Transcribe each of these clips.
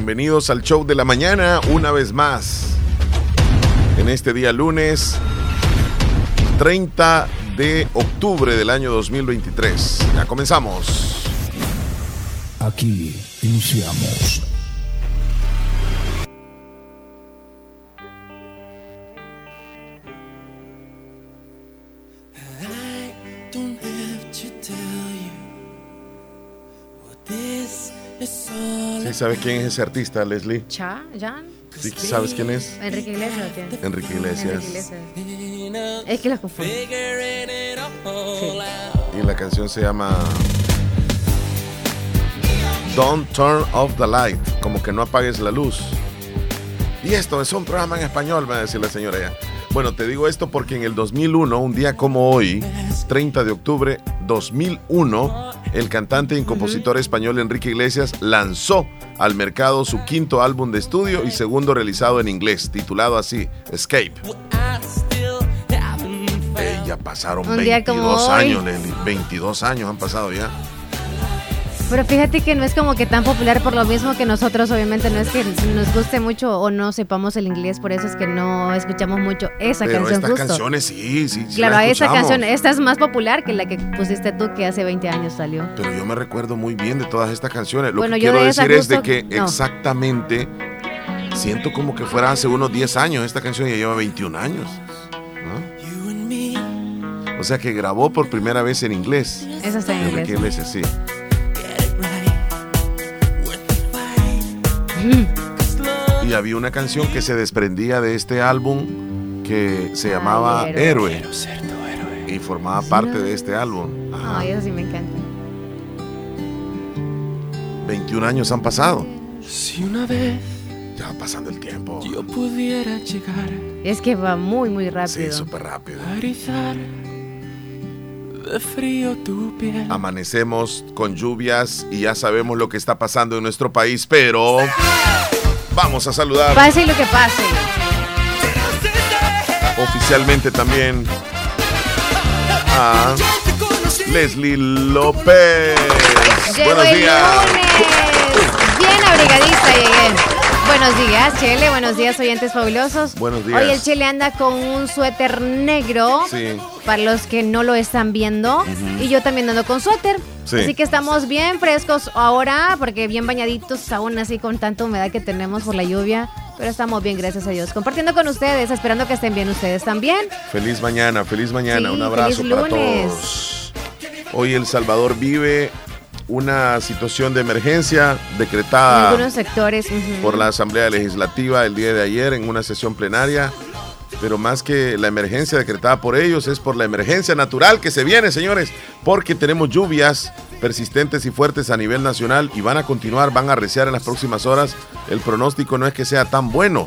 Bienvenidos al show de la mañana una vez más. En este día lunes 30 de octubre del año 2023. Ya comenzamos. Aquí iniciamos. Sabes quién es ese artista, Leslie? Cha, Jan. ¿Sí sabes quién es? Enrique Iglesias. ¿o qué? Enrique Iglesias. Enrique Iglesias. Es que los confundo. Y la canción se llama Don't Turn Off the Light, como que no apagues la luz. Y esto es un programa en español, me va a decir la señora ya. Bueno, te digo esto porque en el 2001, un día como hoy, 30 de octubre 2001, el cantante y compositor español Enrique Iglesias lanzó al mercado su quinto álbum de estudio y segundo realizado en inglés, titulado así, Escape. Ya pasaron Un día como 22 hoy. años, Leslie, 22 años han pasado ya. Pero fíjate que no es como que tan popular por lo mismo que nosotros, obviamente no es que nos guste mucho o no sepamos el inglés, por eso es que no escuchamos mucho esa Pero canción estas justo. canciones sí, sí, sí claro, la esa canción, esta es más popular que la que pusiste tú que hace 20 años salió. Pero yo me recuerdo muy bien de todas estas canciones. Lo Bueno, que yo quiero de decir es de que no. exactamente siento como que fuera hace unos 10 años. Esta canción ya lleva 21 años. ¿no? O sea que grabó por primera vez en inglés. Esa está en inglés. Iglesias, sí. Y había una canción que se desprendía de este álbum que se llamaba Ay, Héroe. Héroe. Y formaba parte de este álbum. Ajá. Ay, eso sí me encanta. 21 años han pasado. Si una vez Ya va pasando el tiempo. yo pudiera llegar Es que va muy, muy Sí, rápido. súper rápido. a de frío tu piel. Amanecemos con lluvias y ya sabemos lo que está pasando en nuestro país, pero vamos a saludar Pase lo que pase. oficialmente también a Leslie López. Llegó Buenos el días. lunes. Bien abrigadista llegué. Buenos días, Chele. Buenos días, oyentes fabulosos. Buenos días. Hoy el Chele anda con un suéter negro. Sí. Para los que no lo están viendo. Y yo también ando con suéter. Sí. Así que estamos bien frescos ahora, porque bien bañaditos, aún así con tanta humedad que tenemos por la lluvia. Pero estamos bien, gracias a Dios. Compartiendo con ustedes, esperando que estén bien ustedes también. Feliz mañana, feliz mañana. Sí, Un abrazo feliz para todos. Hoy El Salvador vive una situación de emergencia En decretada sectores. por la Asamblea Legislativa el día de ayer en una sesión plenaria. Pero más que la emergencia decretada por ellos, es por la emergencia natural que se viene, señores, porque tenemos lluvias persistentes y fuertes a nivel nacional y van a continuar, van a arreciar en las próximas horas. El pronóstico no es que sea tan bueno,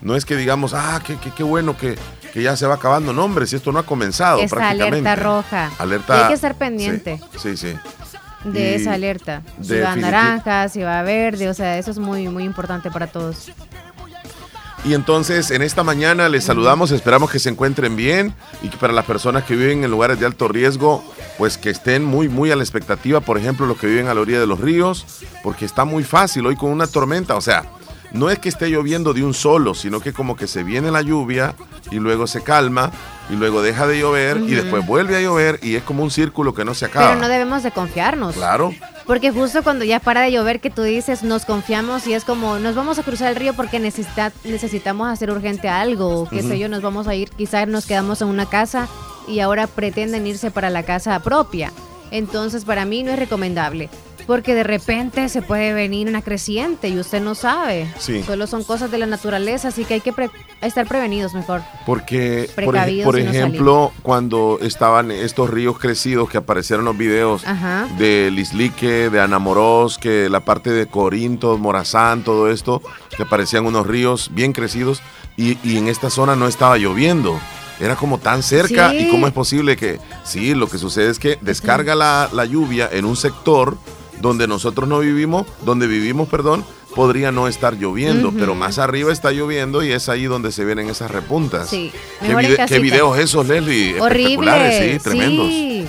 no es que digamos, ah, qué, qué- qué bueno que, que ya se va acabando. No, hombre, si esto no ha comenzado Esta prácticamente. alerta roja. Alerta. Hay que estar pendiente. Sí, sí. sí. De esa alerta. Si va naranja, si va verde, o sea, eso es muy, muy importante para todos. Y entonces en esta mañana les saludamos, esperamos que se encuentren bien y que para las personas que viven en lugares de alto riesgo, pues que estén muy, muy a la expectativa, por ejemplo, los que viven a la orilla de los ríos, porque está muy fácil hoy con una tormenta, o sea, no es que esté lloviendo de un solo, sino que como que se viene la lluvia y luego se calma y luego deja de llover y después vuelve a llover y es como un círculo que no se acaba. Pero no debemos de confiarnos. Claro, Porque justo cuando ya para de llover que tú dices, nos confiamos y es como, nos vamos a cruzar el río porque necesita, necesitamos hacer urgente algo, o qué sé yo, nos vamos a ir, quizás nos quedamos en una casa y ahora pretenden irse para la casa propia. Entonces para mí no es recomendable. Porque de repente se puede venir una creciente y usted no sabe. Sí. Solo son cosas de la naturaleza, así que hay que pre- estar prevenidos mejor. Porque, por, ej- Precavidos por y no ejemplo, cuando estaban estos ríos crecidos que aparecieron los videos Ajá. de Lislique, de Anamorós, que la parte de Corinto, Morazán, todo esto, que parecían unos ríos bien crecidos y, y en esta zona no estaba lloviendo. Era como tan cerca Sí. y cómo es posible que, sí, lo que sucede es que descarga la, la lluvia en un sector donde nosotros no vivimos, donde vivimos, perdón, podría no estar lloviendo, pero más arriba está lloviendo y es ahí donde se vienen esas repuntas. Sí, ¿Qué, vide- qué videos esos, Leslie? Espectaculares, Horrible. sí, tremendos. sí.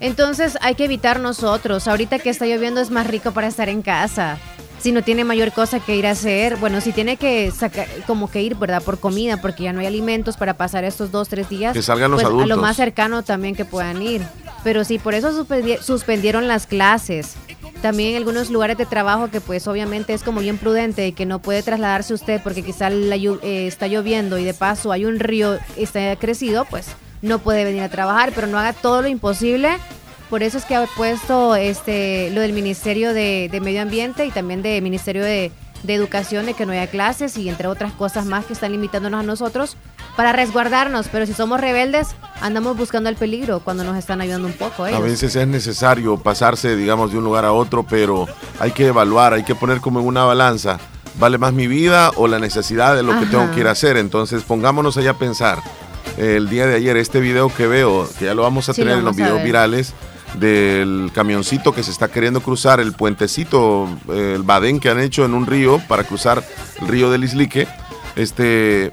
Entonces hay que evitar nosotros. Ahorita que está lloviendo es más rico para estar en casa. Si no tiene mayor cosa que ir a hacer, bueno, si tiene que sacar, como que ir, ¿verdad? Por comida, porque ya no hay alimentos para pasar estos dos, tres días. Que salgan los pues, A adultos. lo más cercano también que puedan ir. Pero sí, por eso suspendi- suspendieron las clases. También algunos lugares de trabajo que pues obviamente es como bien prudente y que no puede trasladarse usted porque quizá la eh, está lloviendo y de paso hay un río está crecido, pues no puede venir a trabajar, pero no haga todo lo imposible. Por eso es que ha puesto este lo del Ministerio de, de Medio Ambiente y también del Ministerio de, de Educación de que no haya clases y entre otras cosas más que están limitándonos a nosotros para resguardarnos. Pero si somos rebeldes, andamos buscando el peligro cuando nos están ayudando un poco. A ellos. veces es necesario pasarse, digamos, de un lugar a otro, pero hay que evaluar, hay que poner como en una balanza. ¿Vale más mi vida o la necesidad de lo que tengo que ir a hacer? Entonces pongámonos allá a pensar. El día de ayer, este video que veo, que ya lo vamos a Sí, tener en los a videos virales, del camioncito que se está queriendo cruzar, el puentecito, eh, el badén que han hecho en un río para cruzar el río del Islique. Este,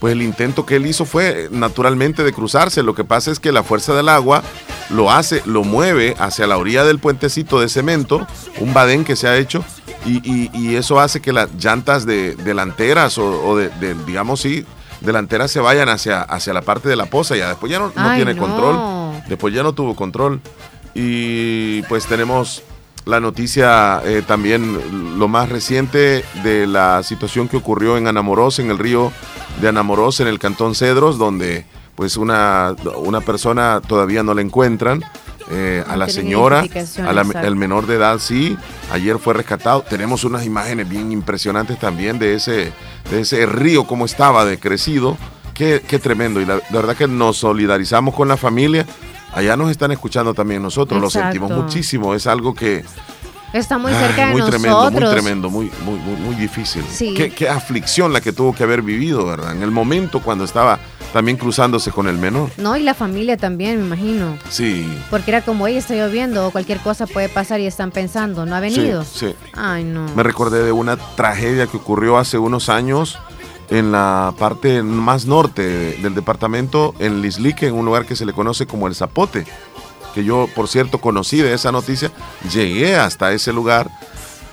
pues el intento que él hizo fue naturalmente de cruzarse. Lo que pasa es que la fuerza del agua lo hace, lo mueve hacia la orilla del puentecito de cemento, un badén que se ha hecho, y, y- eso hace que las llantas de, delanteras o, de, digamos sí, delanteras se vayan hacia, hacia la parte de la poza. Ya después ya no, no Ay, tiene no. control. Después ya no tuvo control. Y pues tenemos la noticia eh, también, lo más reciente de la situación que ocurrió en Anamorós, en el río de Anamorós, en el cantón Cedros, donde pues una, una persona todavía no la encuentran. Eh, a la señora, a la- el menor de edad sí, ayer fue rescatado. Tenemos unas imágenes bien impresionantes también de ese, de ese río, como estaba de crecido. Qué, qué tremendo. Y la, la verdad que nos solidarizamos con la familia. Allá nos están escuchando también nosotros, lo sentimos muchísimo. Es algo que Está muy ay, cerca de muy nosotros. tremendo, muy tremendo, muy, muy, muy, muy difícil. Sí. Qué, qué aflicción la que tuvo que haber vivido, ¿verdad? En el momento cuando estaba también cruzándose con el menor. No, y la familia también, me imagino. Sí. Porque era como, ella está lloviendo o cualquier cosa puede pasar y están pensando, ¿no ha venido? Sí, sí. Ay, no. Me recordé de una tragedia que ocurrió hace unos años en la parte más norte de- del departamento, en Lislique, en un lugar que se le conoce como El Zapote, que yo, por cierto, conocí de esa noticia, llegué hasta ese lugar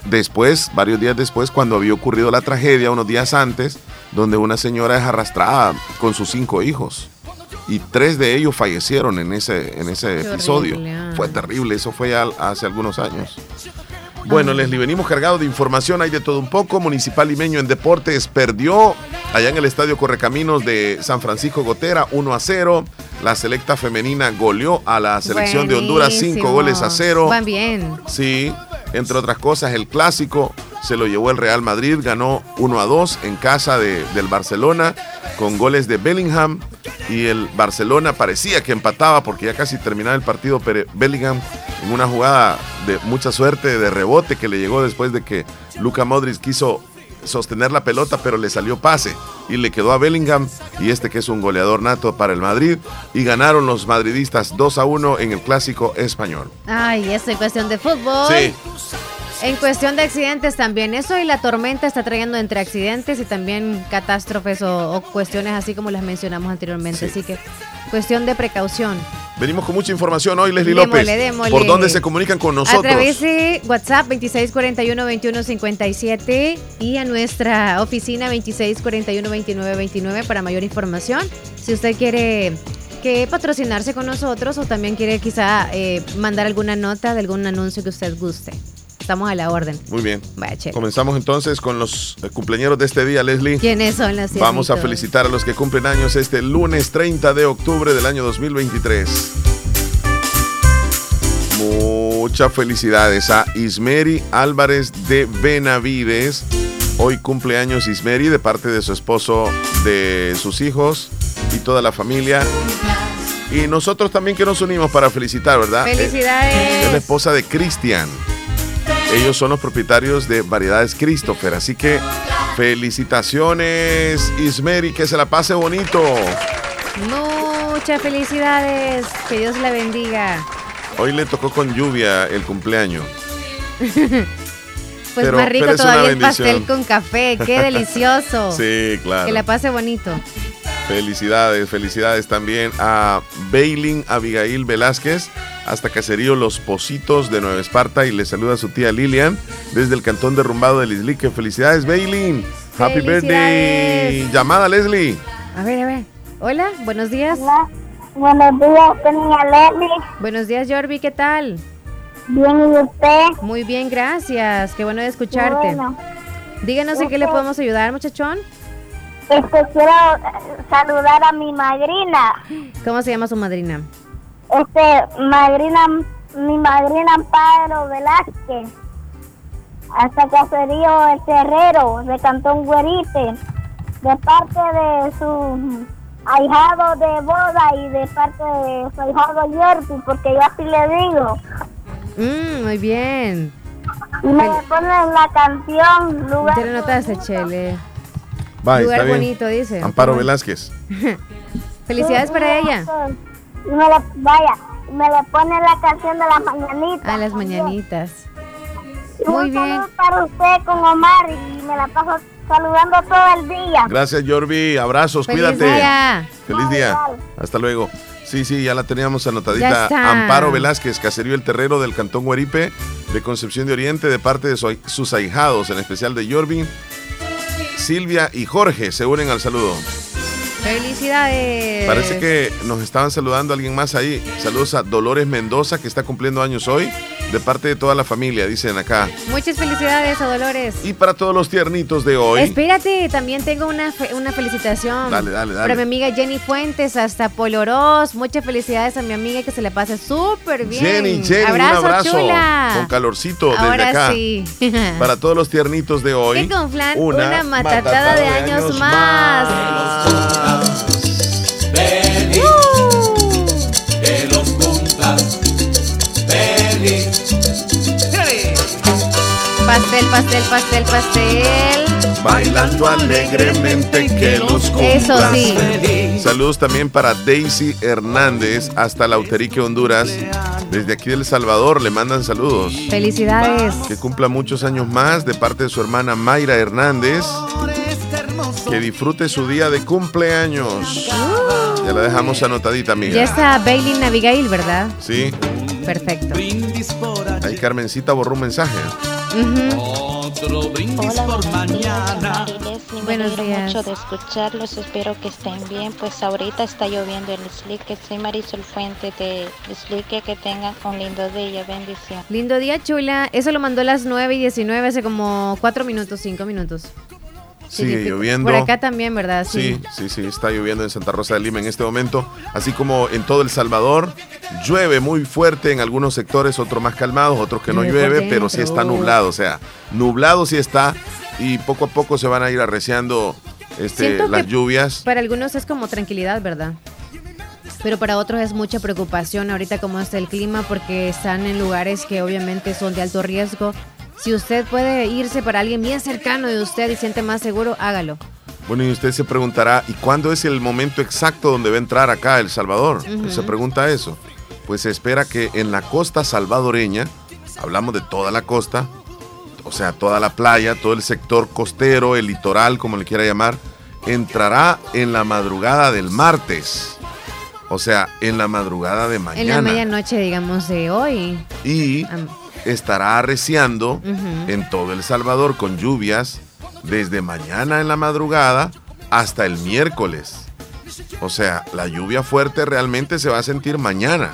después, varios días después, cuando había ocurrido la tragedia, unos días antes, donde una señora es arrastrada con sus cinco hijos. Y tres de ellos fallecieron en ese, en ese Qué episodio. horrible, ah. Fue terrible, eso fue al- hace algunos años. Bueno, Leslie, venimos cargados de información, hay de todo un poco. Municipal Limeño en Deportes perdió allá en el Estadio Correcaminos de San Francisco Gotera 1 a 0. La selecta femenina goleó a la selección de Honduras 5 Buenísimo. goles a 0. Van bien. Sí, entre otras cosas, el clásico se lo llevó el Real Madrid, ganó 1 a 2 en casa de- del Barcelona con goles de Bellingham y el Barcelona parecía que empataba porque ya casi terminaba el partido, pero Bellingham en una jugada de mucha suerte de rebote que le llegó después de que Luka Modric quiso sostener la pelota, pero le salió pase y le quedó a Bellingham y este que es un goleador nato para el Madrid y ganaron los madridistas 2 a 1 en el clásico español. Ay, eso en cuestión de fútbol. Sí. En cuestión de accidentes también. Eso y la tormenta está trayendo entre accidentes y también catástrofes o, o cuestiones así como las mencionamos anteriormente. Sí. Así que cuestión de precaución. Venimos con mucha información hoy, Leslie López. ¿Por dónde se comunican con A nosotros? través de WhatsApp 2641-2157 y a nuestra oficina 2641-2929 para mayor información. Si usted quiere que patrocinarse con nosotros o también quiere quizá eh, mandar alguna nota de algún anuncio que usted guste. Estamos a la orden. Muy bien. Vaya. Comenzamos entonces con los eh, cumpleaños de este día, Leslie. ¿Quiénes son las Vamos a felicitar a los que cumplen años este lunes 30 de octubre del año 2023. Muchas felicidades a Ismeri Álvarez de Benavides. Hoy cumpleaños Ismeri de parte de su esposo, de sus hijos y toda la familia. Y nosotros también que nos unimos para felicitar, ¿verdad? Felicidades. Es la esposa de Cristian. Ellos son los propietarios de Variedades Christopher. Así que felicitaciones, Ismeri, que se la pase bonito. Muchas felicidades. Que Dios la bendiga. Hoy le tocó con lluvia el cumpleaños. Pues Pero- más rico todavía el pastel con café. Qué delicioso. Sí, claro. Que la pase bonito. Felicidades, felicidades también a Bailin Abigail Velázquez, hasta Caserío Los Positos de Nueva Esparta y le saluda a su tía Lilian desde el cantón derrumbado de Lislique. Felicidades, Bailin. Happy birthday. Llamada, Leslie. A ver, a ver. Hola, buenos días. Hola, buenos días, tenía Leslie. Buenos días, Jorvi, ¿qué tal? Bien, ¿y usted? Muy bien, gracias. Qué bueno de escucharte. Bueno, Díganos en qué le podemos ayudar, muchachón. Este, quiero eh, saludar a mi madrina. ¿Cómo se llama su madrina? Este, madrina, mi madrina Amparo Velázquez. Hasta Caserío El Terrero, de Cantón Guerite. De parte de su ahijado de boda y de parte de su ahijado Yerpi, porque yo así le digo. Mm, muy bien. Y me ponen la canción Lugar Te notaste, Chele. Bye, Lugar está bien. bonito, dice. Amparo bueno. Velázquez. Felicidades para ella. Y me le, vaya, me le ponen la canción de las mañanitas. A las mañanitas. Y Muy un bien. saludo para usted con Omar y me la paso saludando todo el día. Gracias, Jorvi. Abrazos, Feliz cuídate. día. Feliz día. Hasta luego. Sí, sí, ya la teníamos anotadita. Amparo Velázquez, Caserío El Terrero del Cantón Guaripe, de Concepción de Oriente, de parte de su- sus ahijados, en especial de Jorvi, Silvia y Jorge, se unen al saludo. Felicidades. Parece que nos estaban saludando alguien más ahí. Saludos a Dolores Mendoza, que está cumpliendo años hoy, de parte de toda la familia, dicen acá. Muchas felicidades a Dolores. Y para todos los tiernitos de hoy. Espérate, también tengo una, fe- una felicitación. Dale, dale, dale. Para mi amiga Jenny Fuentes, hasta Polorós. Muchas felicidades a mi amiga que se le pase súper bien. Jenny, Jenny, abrazo, un abrazo chula. con calorcito desde Ahora acá. sí. Para todos los tiernitos de hoy. Que conflan una, matatada, de, años, más. Feliz. Pastel, pastel, pastel, pastel. Bailando alegremente que los Eso cumplas. sí. Feliz. Saludos también para Daisy Hernández hasta Lauterique, Honduras. Desde aquí del Salvador le mandan saludos. Felicidades. Que cumpla muchos años más de parte de su hermana Mayra Hernández. Que disfrute su día de cumpleaños. Ya la dejamos anotadita, amiga. Ya está Bailey Abigail, ¿verdad? Sí, Perfecto. Ahí. Carmencita borró un mensaje. Otro brindis Hola, por buenos días, mañana. Leslie. Me alegro días. mucho de escucharlos. Espero que estén bien. Pues ahorita está lloviendo en Lislique. Soy Marisol Fuente de Lislique. Que tengan un lindo día. Bendición. Lindo día, chula. Eso lo mandó a las 9 y 19, hace como 4 minutos, 5 minutos. Sigue Significa- lloviendo. Por acá también, ¿verdad? Sí, sí, sí, está lloviendo en Santa Rosa de Lima en este momento, así como en todo El Salvador. Llueve muy fuerte en algunos sectores, otros más calmados, otros que no Llueve pero sí está nublado, o sea, nublado sí está y poco a poco se van a ir arreciando este, Siento las que lluvias. Para algunos es como tranquilidad, ¿verdad? Pero para otros es mucha preocupación ahorita como está el clima porque están en lugares que obviamente son de alto riesgo. Si usted puede irse para alguien bien cercano de usted y siente más seguro, hágalo. Bueno, y usted se preguntará, ¿y cuándo es el momento exacto donde va a entrar acá a El Salvador? Se pregunta eso. Pues se espera que en la costa salvadoreña, hablamos de toda la costa, o sea, toda la playa, todo el sector costero, el litoral, como le quiera llamar, entrará en la madrugada del martes. O sea, en la madrugada de En la mañana. medianoche, digamos, de hoy. y estará arreciando en todo El Salvador con lluvias desde mañana en la madrugada hasta el miércoles. O sea, la lluvia fuerte realmente se va a sentir mañana.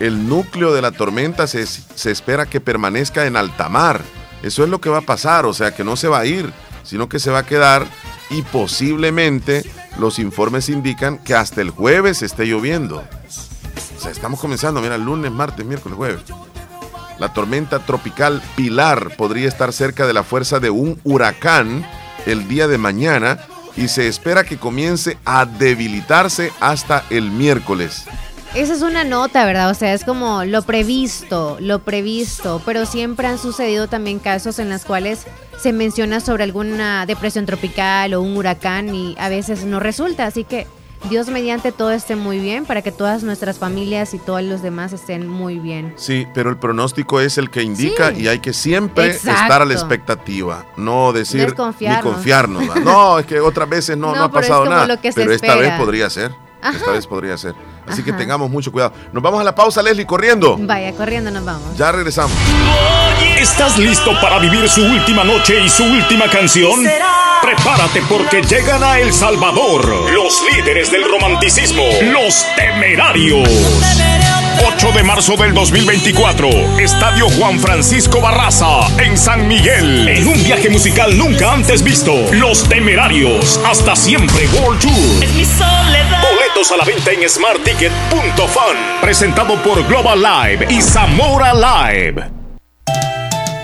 El núcleo de la tormenta se, se espera que permanezca en alta mar. Eso es lo que va a pasar, o sea, que no se va a ir, sino que se va a quedar y posiblemente los informes indican que hasta el jueves esté lloviendo. O sea, estamos comenzando, mira, lunes, martes, miércoles, jueves. La tormenta tropical Pilar podría estar cerca de la fuerza de un huracán el día de mañana y se espera que comience a debilitarse hasta el miércoles. Esa es una nota, ¿verdad? O sea, es como lo previsto, lo previsto, pero siempre han sucedido también casos en los cuales se menciona sobre alguna depresión tropical o un huracán y a veces no resulta, así que Dios mediante todo esté muy bien para que todas nuestras familias y todos los demás estén muy bien. Sí, pero el pronóstico es el que indica Sí. y hay que siempre Exacto. estar a la expectativa, no decir ni confiarnos. No, es que otras veces no, No, no ha es pasado nada, pero esta espera. vez podría ser. Esta Ajá. vez podría ser. Así que tengamos mucho cuidado. Nos vamos a la pausa, Leslie, corriendo. Vaya, corriendo nos vamos. Ya regresamos. ¿Estás listo para vivir su última noche y su última canción? Prepárate porque llegan a El Salvador los líderes del romanticismo, los temerarios. 8 de marzo del 2024, Estadio Juan Francisco Barraza, en San Miguel, en un viaje musical nunca antes visto. Los temerarios, hasta siempre World Tour. A la venta en smartticket.fan. Presentado por Global Live y Zamora Live.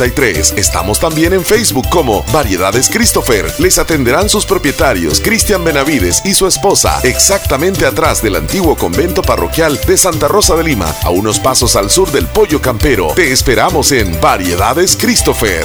5083. Estamos también en Facebook como Variedades Christopher. Les atenderán sus propietarios Cristian Benavides y su esposa, exactamente atrás del antiguo convento parroquial de Santa Rosa de Lima, a unos pasos al sur del Pollo Campero. Te esperamos en Variedades Christopher.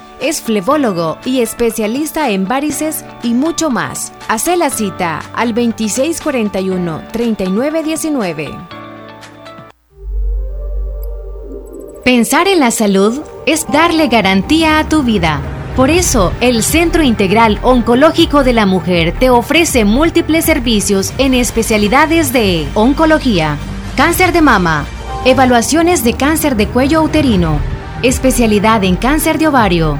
Es flebólogo y especialista en varices y mucho más. Hace la cita al 2641-3919. Pensar en la salud es darle garantía a tu vida. Por eso, el Centro Integral Oncológico de la Mujer te ofrece múltiples servicios en especialidades de oncología, cáncer de mama, evaluaciones de cáncer de cuello uterino, especialidad en cáncer de ovario,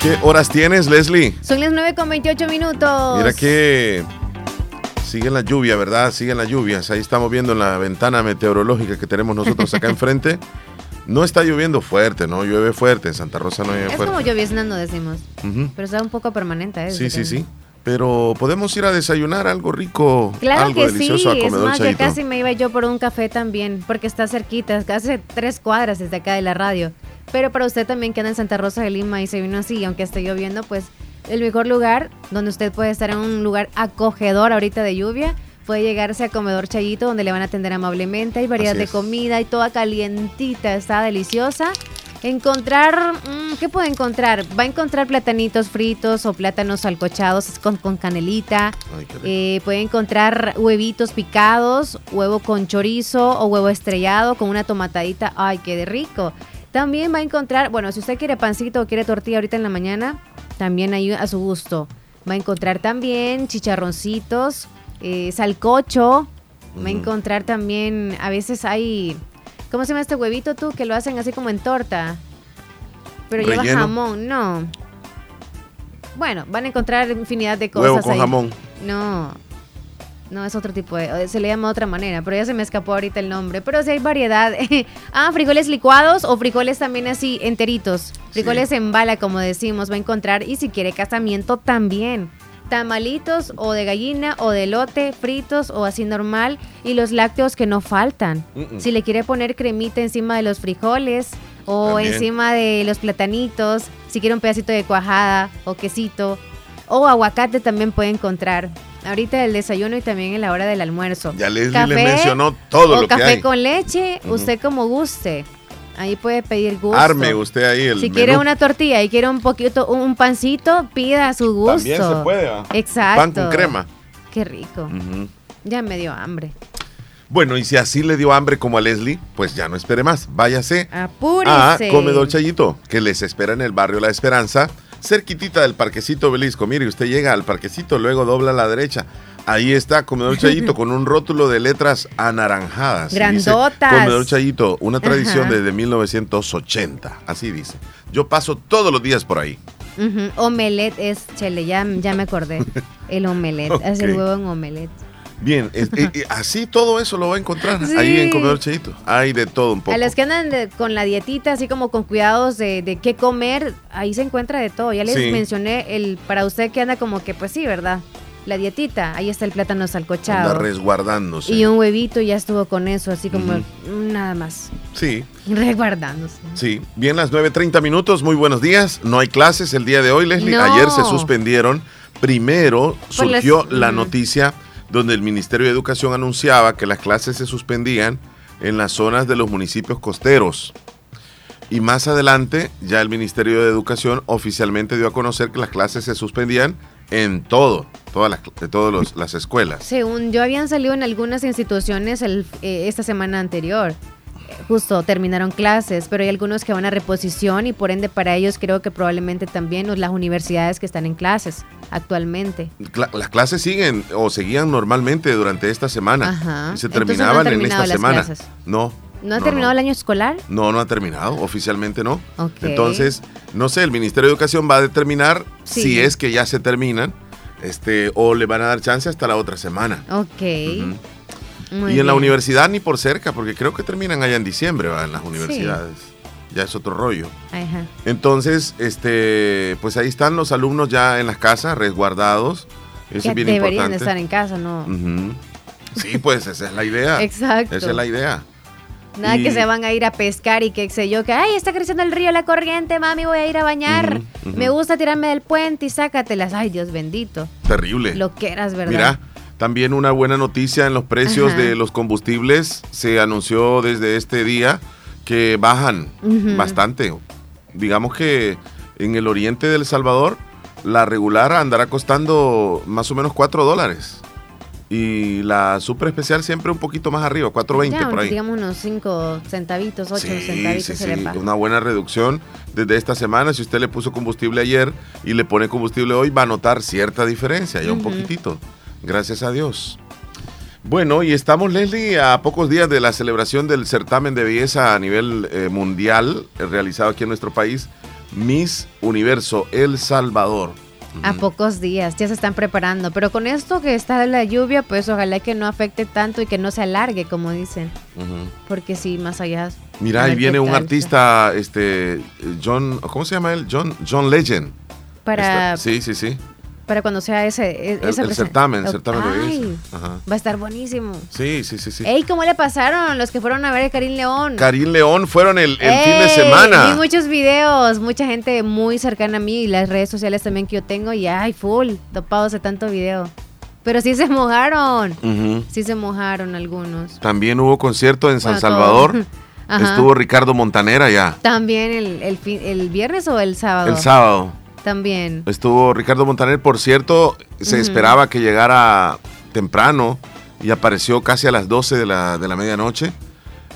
¿Qué horas tienes, Leslie? Son las 9 con 28 minutos. Mira que sigue la lluvia, ¿verdad? Siguen las lluvias. Ahí estamos viendo en la ventana meteorológica que tenemos nosotros acá enfrente. No está lloviendo fuerte, ¿no? Llueve fuerte. En Santa Rosa no llueve Es fuerte. como lloviznando, decimos. Pero está un poco permanente, ¿eh? Sí, sí, sí. Pero podemos ir a desayunar algo rico, Claro algo que sí, delicioso a es comedor más, ya casi me iba yo por un café también, porque está cerquita, casi tres cuadras desde acá de la radio. Pero para usted también que anda en Santa Rosa de Lima y se vino así, aunque esté lloviendo, pues el mejor lugar donde usted puede estar en un lugar acogedor ahorita de lluvia, puede llegarse a Comedor Chayito, donde le van a atender amablemente, hay variedad de es. comida y toda calientita, está deliciosa. Encontrar, mm, ¿qué puede encontrar? Va a encontrar platanitos fritos o plátanos alcochados con, con canelita. Ay. Eh, puede encontrar huevitos picados, huevo con chorizo o huevo estrellado con una tomatadita. ¡Ay, qué de rico! También va a encontrar, bueno, si usted quiere pancito o quiere tortilla ahorita en la mañana, también ahí a su gusto. Va a encontrar también chicharroncitos, eh, salcocho. Va a encontrar también, a veces hay, ¿cómo se llama este huevito tú? Que lo hacen así como en torta. Pero lleva jamón, no. Bueno, van a encontrar infinidad de cosas Huevo con ahí. jamón. No, no es otro tipo de, se le llama de otra manera, pero ya se me escapó ahorita el nombre. Pero sí hay variedad. ah, frijoles licuados o frijoles también así enteritos. Frijoles en bala, como decimos, va a encontrar. Y si quiere casamiento también. Tamalitos o de gallina o de lote, fritos o así normal. Y los lácteos que no faltan. Si le quiere poner cremita encima de los frijoles o También. encima de los platanitos, si quiere un pedacito de cuajada o quesito o aguacate también puede encontrar. Ahorita el desayuno y también en la hora del almuerzo. Ya Leslie le mencionó todo o lo que café hay. con leche, usted como guste. Ahí puede pedir gusto. Arme usted ahí el si quiere una tortilla y quiere un poquito, un pancito, pida a su gusto. También se puede. Exacto. Pan con crema. Qué rico. Ya me dio hambre. Bueno, y si así le dio hambre como a Leslie, pues ya no espere más. Váyase Apúrese. a Comedor Chayito, que les espera en el barrio La Esperanza, cerquitita del Parquecito Belisco. Mire, usted llega al Parquecito, luego dobla a la derecha. Ahí está Comedor Chayito con un rótulo de letras anaranjadas. dice, Grandotas. Comedor Chayito, una tradición Ajá. desde 1980. Así dice. Yo paso todos los días por ahí. Ujú, Omelette es, chele, ya, ya me acordé. El omelette, es el Ok. huevo en omelette. Bien, es- así todo eso lo va a encontrar Sí. ahí en Comedor Chayito. Hay de todo un poco. A los que andan de- con la dietita, así como con cuidados de, de qué comer, ahí se encuentra de todo. Ya les Sí. mencioné el para usted que anda como que, pues sí, ¿verdad? La dietita, ahí está el plátano Anda salcochado. resguardándose. Y un huevito ya estuvo con eso, así como nada más. Sí, Resguardándose. sí. Bien, las 9.30 minutos. Muy buenos días. No hay clases el día de hoy, Leslie. No. Ayer se suspendieron. Primero las- surgió la noticia donde el Ministerio de Educación anunciaba que las clases se suspendían en las zonas de los municipios costeros. Y más adelante, ya el Ministerio de Educación oficialmente dio a conocer que las clases se suspendían en todo, todas las, de todas las escuelas. Según yo, habían salido en algunas instituciones el- eh, esta semana anterior. Justo terminaron clases, pero hay algunos que van a reposición y por ende para ellos creo que probablemente también las universidades que están en clases actualmente. Cla- las clases siguen o seguían normalmente durante esta semana Ajá. y se Entonces no terminaban en esta semana. clases. No. ¿No ha terminado el año escolar? No, no ha terminado, oficialmente no. Ok. Entonces, no sé, el Ministerio de Educación va a determinar Sí. si es que ya se terminan este, o le van a dar chance hasta la otra semana. Ok. Y en la universidad ni por cerca, porque creo que terminan allá en diciembre, en las universidades. Ya es otro rollo. Ajá. Entonces, este, pues ahí están los alumnos ya en las casas, resguardados. Eso es bien deberían de importante. estar en casa, ¿no? Sí, pues esa es la idea. Exacto. Esa es la idea. Nada Y- que se van a ir a pescar y que sé yo, que ay, está creciendo el río, la corriente, mami, voy a ir a bañar. Me gusta tirarme del puente y sácatelas. Ay, Dios bendito. Terrible. Lo que eras, ¿verdad? Mira, también una buena noticia en los precios Ajá. de los combustibles. Se anunció desde este día que bajan bastante. Digamos que en el oriente del Salvador, la regular andará costando más o menos 4 dólares. Y la super especial siempre un poquito más arriba, 4.20 Ya, por ahí. digamos unos 5 centavitos, 8 Sí, centavitos sí, se sí, le paga. una buena reducción desde esta semana. Si usted le puso combustible ayer y le pone combustible hoy, va a notar cierta diferencia, ya un poquitito. Gracias a Dios. Bueno, y estamos, Leslie, a pocos días de la celebración del certamen de belleza a nivel eh, mundial eh, realizado aquí en nuestro país, Miss Universo El Salvador. A pocos días, ya se están preparando. Pero con esto que está de la lluvia, pues ojalá que no afecte tanto y que no se alargue, como dicen. Porque sí, más allá. Mira, ahí viene un tal. artista, este, John, ¿cómo se llama él? John, John Legend. Para. Está- sí, sí, sí. Para cuando sea ese, e- El, ese el presen- certamen, el certamen de ay, belleza. Ajá. Va a estar buenísimo. Sí, sí, sí, sí. Ey, ¿cómo le pasaron los que fueron a ver a Karim León? Karim León fueron el, el fin de Ey, semana. Vi muchos videos, mucha gente muy cercana a mí y las redes sociales también que yo tengo y ay, full, topados de tanto video. Pero sí se mojaron. Ujú. Sí se mojaron algunos. También hubo concierto en San Bueno, todo. Salvador. Ajá. Estuvo Ricardo Montanera ya. También el, el, fin- el viernes o el sábado. El sábado. También. Estuvo Ricardo Montaner, por cierto, se esperaba que llegara temprano y apareció casi a las 12 de la, de la medianoche.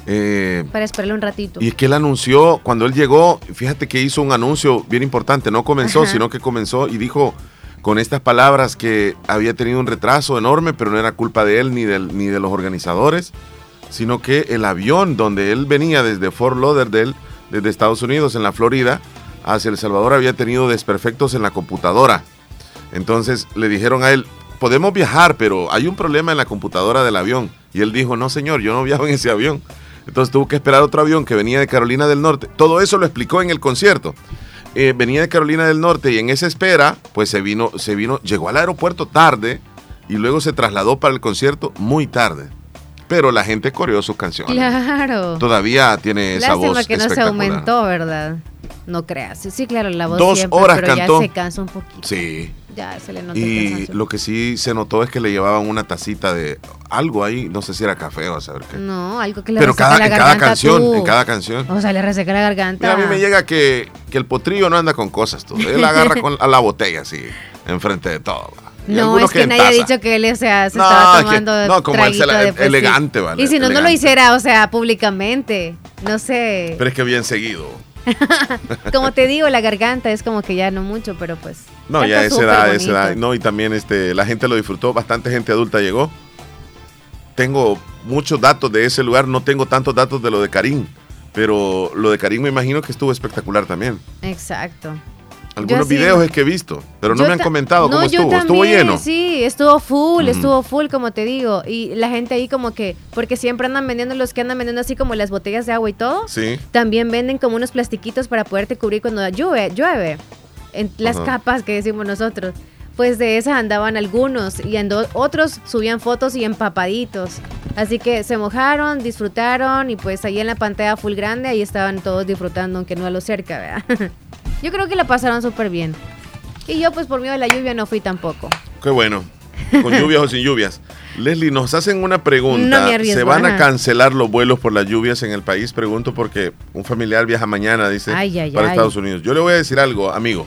Eh, Para esperarle un ratito. y es que él anunció, cuando él llegó, fíjate que hizo un anuncio bien importante, no comenzó, Ajá. sino que comenzó y dijo con estas palabras que había tenido un retraso enorme, pero no era culpa de él ni, del, ni de los organizadores, sino que el avión donde él venía desde Fort Lauderdale, desde Estados Unidos, en la Florida, hacia El Salvador, había tenido desperfectos en la computadora. Entonces le dijeron a él, podemos viajar, pero hay un problema en la computadora del avión. Y él dijo, no señor, yo no viajo en ese avión. Entonces tuvo que esperar otro avión que venía de Carolina del Norte. Todo eso lo explicó en el concierto. Eh, venía de Carolina del Norte y en esa espera, pues se vino, se vino, llegó al aeropuerto tarde y luego se trasladó para el concierto muy tarde. Pero la gente coreó sus canciones. Claro. Todavía tiene esa Lástima voz que no se aumentó, ¿verdad? No creas. Sí, claro, la voz Dos siempre, horas pero cantó. ya se cansa un poquito. Sí. Ya se le nota Y lo que sí se notó es que le llevaban una tacita de algo ahí, no sé si era café o a saber qué. No, algo que le Pero reseca cada, la en cada garganta canción, tú. en cada canción. O sea, le reseca la garganta. Mira, a mí me llega que, que el potrillo no anda con cosas, tú. Él agarra con, a la botella así, enfrente de todo. va. No, es que, nadie ha dicho que él o sea, se No, estaba es que- tomando no, como él la- de elegante, vale, Y si no, no lo hiciera, o sea, públicamente. No sé. Pero es que bien seguido. como te digo, la garganta es como que ya no mucho, pero pues. No, ya esa edad, esa edad. No, y también este, la gente lo disfrutó, bastante gente adulta llegó. Tengo muchos datos de ese lugar, no tengo tantos datos de lo de Karim, pero lo de Karim me imagino que estuvo espectacular también. Exacto. Algunos sí. videos es que he visto, pero no Yo me han ta- comentado no, cómo yo estuvo. estuvo lleno. Sí, estuvo full, estuvo full, como te digo. Y la gente ahí como que, porque siempre andan vendiendo los que andan vendiendo así como las botellas de agua y todo. Sí. También venden como unos plastiquitos para poderte cubrir cuando llueve, llueve. En las Ajá. capas que decimos nosotros. Pues de esas andaban algunos y ando- otros subían fotos y empapaditos. Así que se mojaron, disfrutaron y pues ahí en la pantalla full grande ahí estaban todos disfrutando aunque no a lo cerca, ¿verdad? Yo creo que la pasaron súper bien. Y yo pues por miedo de la lluvia no fui tampoco. Qué bueno. Con lluvias o sin lluvias. Leslie, nos hacen una pregunta. No me arriesgo, ¿Se van a cancelar los vuelos por las lluvias en el país? Pregunto porque un familiar viaja mañana, dice, Ay, ay, para ay. Estados Unidos. Yo le voy a decir algo, amigo.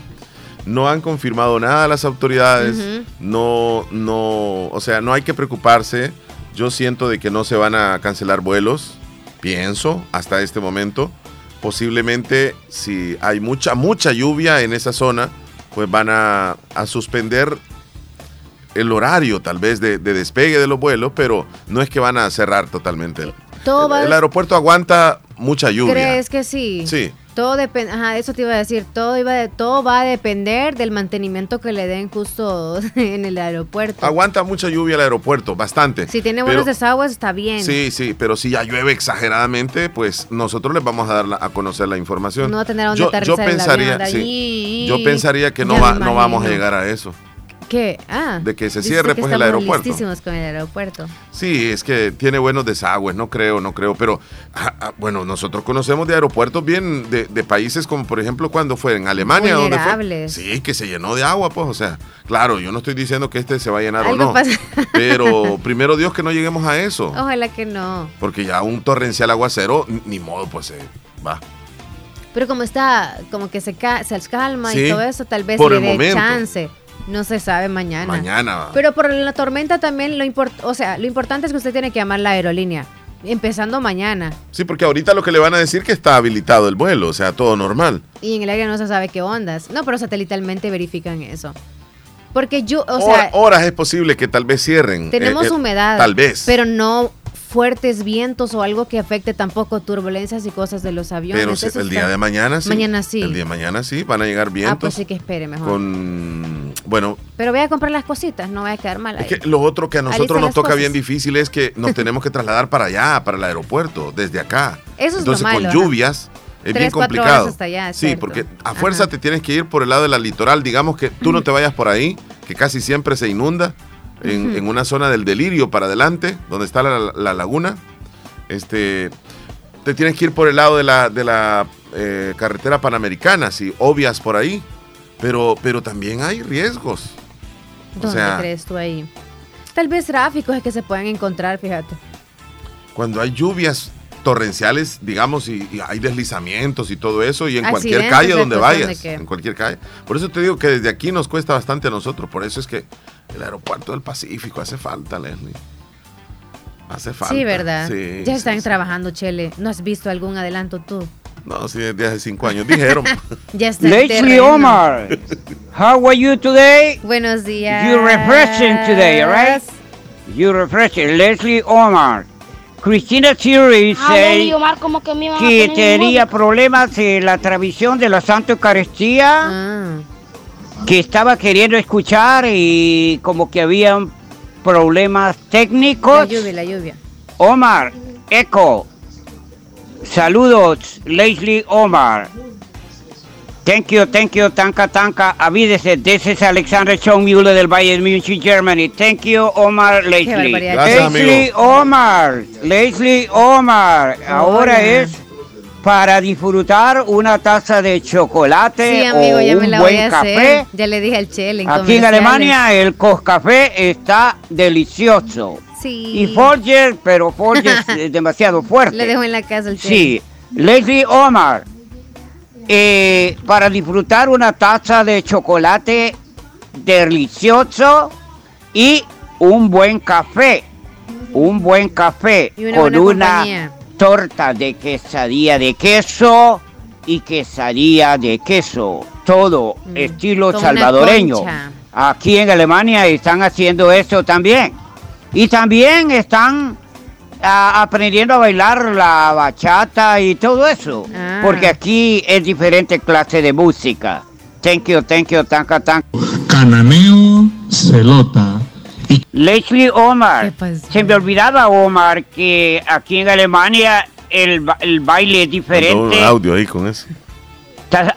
No han confirmado nada las autoridades. No, no, o sea, no hay que preocuparse. Yo siento de que no se van a cancelar vuelos. Pienso, hasta este momento. Posiblemente, si hay mucha, mucha lluvia en esa zona, pues van a, a suspender el horario tal vez de, de despegue de los vuelos, pero no es que van a cerrar totalmente. El, Todo va el aeropuerto aguanta mucha lluvia. ¿Crees que sí? Sí. Todo depende, ajá, eso te iba a decir, todo iba de, todo va a depender del mantenimiento que le den justo en el aeropuerto. Aguanta mucha lluvia el aeropuerto, bastante. si tiene Pero- buenos desagües está bien. Sí, sí, pero si ya llueve exageradamente, pues nosotros les vamos a dar la- a conocer la información. No va a tener a dónde yo, yo pensaría, sí, yo pensaría que no, va, no vamos a llegar a eso. ¿Qué? Ah. De que se cierre, que pues, el aeropuerto. listísimos con el aeropuerto. Sí, es que tiene buenos desagües, no creo, no creo, pero ah, ah, bueno, nosotros conocemos de aeropuertos bien de, de países como por ejemplo cuando fue en Alemania, donde fue. Sí, que se llenó de agua, pues, o sea, claro, yo no estoy diciendo que este se va a llenar o no, pasa. pero primero Dios que no lleguemos a eso, Ojalá que no. porque ya un torrencial aguacero, ni modo, pues se va. Pero como está, como que se, ca- se calma Sí, y todo eso, tal vez por le el dé chance. No se sabe mañana. Mañana va. Pero por la tormenta también lo o sea, lo importante es que usted tiene que llamar la aerolínea. Empezando mañana. Sí, porque ahorita lo que le van a decir que está habilitado el vuelo, o sea, todo normal. Y en el área no se sabe qué ondas. No, pero satelitalmente verifican eso. Porque yo, o Hora- sea, horas es posible que tal vez cierren. tenemos eh, eh, humedad. Tal vez. Pero no fuertes vientos o algo que afecte tampoco turbulencias y cosas de los aviones. Pero el día está- de mañana sí. Mañana sí. El día de mañana sí, van a llegar vientos. Ah, pues sí que espere mejor. con bueno Pero voy a comprar las cositas, no voy a quedar mal ahí. es que lo otro que a nosotros nos toca cosas. bien difícil es que nos tenemos que trasladar para allá para el aeropuerto desde acá Eso es lo entonces malo, con lluvias es Tres, bien complicado horas hasta allá, sí cierto. porque a fuerza Ajá. te tienes que ir por el lado de la litoral digamos que tú no te vayas por ahí que casi siempre se inunda en, una zona del delirio para adelante, donde está la, la laguna. Este, te tienes que ir por el lado de la, de la eh, carretera panamericana, si obvias por ahí, pero, pero también hay riesgos. O ¿Dónde sea, crees tú ahí? Tal vez tráficos es que se puedan encontrar, fíjate. cuando hay lluvias torrenciales, digamos, y, y hay deslizamientos y todo eso, y en cualquier calle donde vayas, que- en cualquier calle. Por eso te digo que desde aquí nos cuesta bastante a nosotros, por eso es que el aeropuerto del Pacífico hace falta, Leslie. Hace falta. sí, ¿verdad? Sí, ya están sí. trabajando, Chele. ¿No has visto algún adelanto tú? No, sí, desde hace cinco años. Dijeron. Ya está en Leslie. Omar, how are you today? Buenos días. You refreshing today, right? You refreshing. Leslie Omar. Cristina Thierry Ah, Omar, como que tenía problemas en la transmisión de la Santa Eucaristía, Ah, que estaba queriendo escuchar y como que habían problemas la técnicos. lluvia, la lluvia. Omar, Eco. Saludos, Leslie Omar. Thank you, thank you, tanka, tanka. Avídese, this is Alexander Schoenmüller del Bayern Munich, Germany. Thank you, Omar, Leslie. Gracias, Leslie amigo. Omar, Leslie Omar. Ahora Hola. es para disfrutar una taza de chocolate Sí, amigo, o ya un me la voy buen a café. hacer. Ya le dije al Chele. Aquí en. Alemania el Coscafé está delicioso. Sí. Y Folger, pero Folger es demasiado fuerte. Le dejo en la casa el Chele. Sí, Leslie Omar, eh, para disfrutar una taza de chocolate delicioso y un buen café, un buen café una con una compañía. torta de quesadilla de queso y quesadilla de queso, todo Mm, estilo salvadoreño. Aquí en Alemania están haciendo eso también. Y también están ah, aprendiendo a bailar la bachata y todo eso. Ah. Porque aquí es diferente clase de música. Thank you, thank you, tanka, tanka. Cananeo, celota. Leslie Omar. Se me olvidaba, Omar, que aquí en Alemania el, ba- el baile es diferente. audio ahí con eso.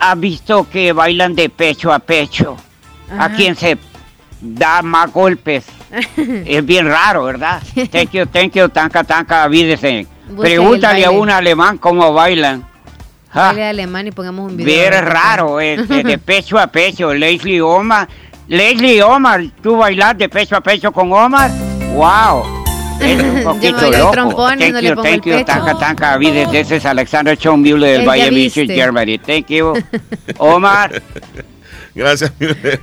¿Has visto que bailan de pecho a pecho? A Ajá. quien se da más golpes. es bien raro, ¿verdad? Thank you, thank you, tanka, tanka, avídese. Busque Pregúntale a un alemán cómo bailan. Ja, Baile de alemán y pongamos un video. bien raro, este, de pecho a pecho. Leslie Omar. Leslie Omar, ¿tú bailas de pecho a pecho con Omar? ¡Wow! Es un Yo me poquito voy al loco. trompón thank no le you, pongo thank el you, pecho. tanka, tanka, avídese. Ese es Alexander Schoenmüller del Munich, viste. Germany. Thank you. Omar. Gracias, mire.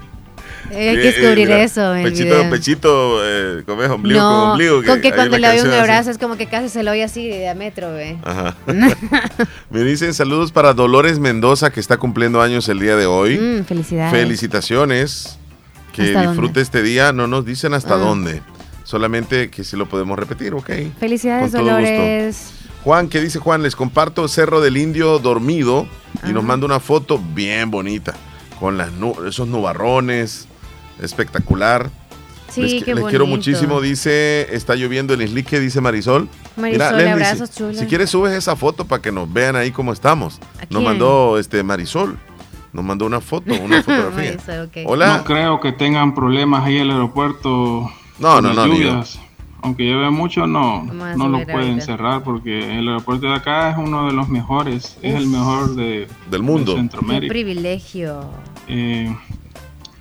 Eh, Hay que descubrir mira, eso Pechito, pechito, eh, ¿cómo es? Ombligo con ombligo. con que cuando le doy un así. abrazo es como que casi se lo oye así de diámetro, ve. Ajá. Me dicen saludos para Dolores Mendoza, que está cumpliendo años el día de hoy. Mm, felicidades. Felicitaciones. Que ¿Hasta disfrute dónde? este día. No nos dicen hasta Ah. dónde. Solamente que si lo podemos repetir, ok. Felicidades, Con todo gusto. Dolores. Juan, ¿qué dice Juan? Les comparto Cerro del Indio dormido y nos manda una foto bien bonita. Con las nu- esos nubarrones. Espectacular. Sí, les, qué les quiero muchísimo. Dice, está lloviendo en Islique, dice Marisol. Marisol, Leslie, abrazos, si, si quieres subes esa foto para que nos vean ahí cómo estamos. ¿A Nos mandó este Marisol. Nos mandó una foto, una fotografía. Marisol. Hola. No creo que tengan problemas ahí en el aeropuerto. No, con no, las no, lluvias. Aunque llueve mucho, no, no lo pueden cerrar porque el aeropuerto de acá es uno de los mejores. Es el mejor de, Del mundo. de Qué privilegio. Eh,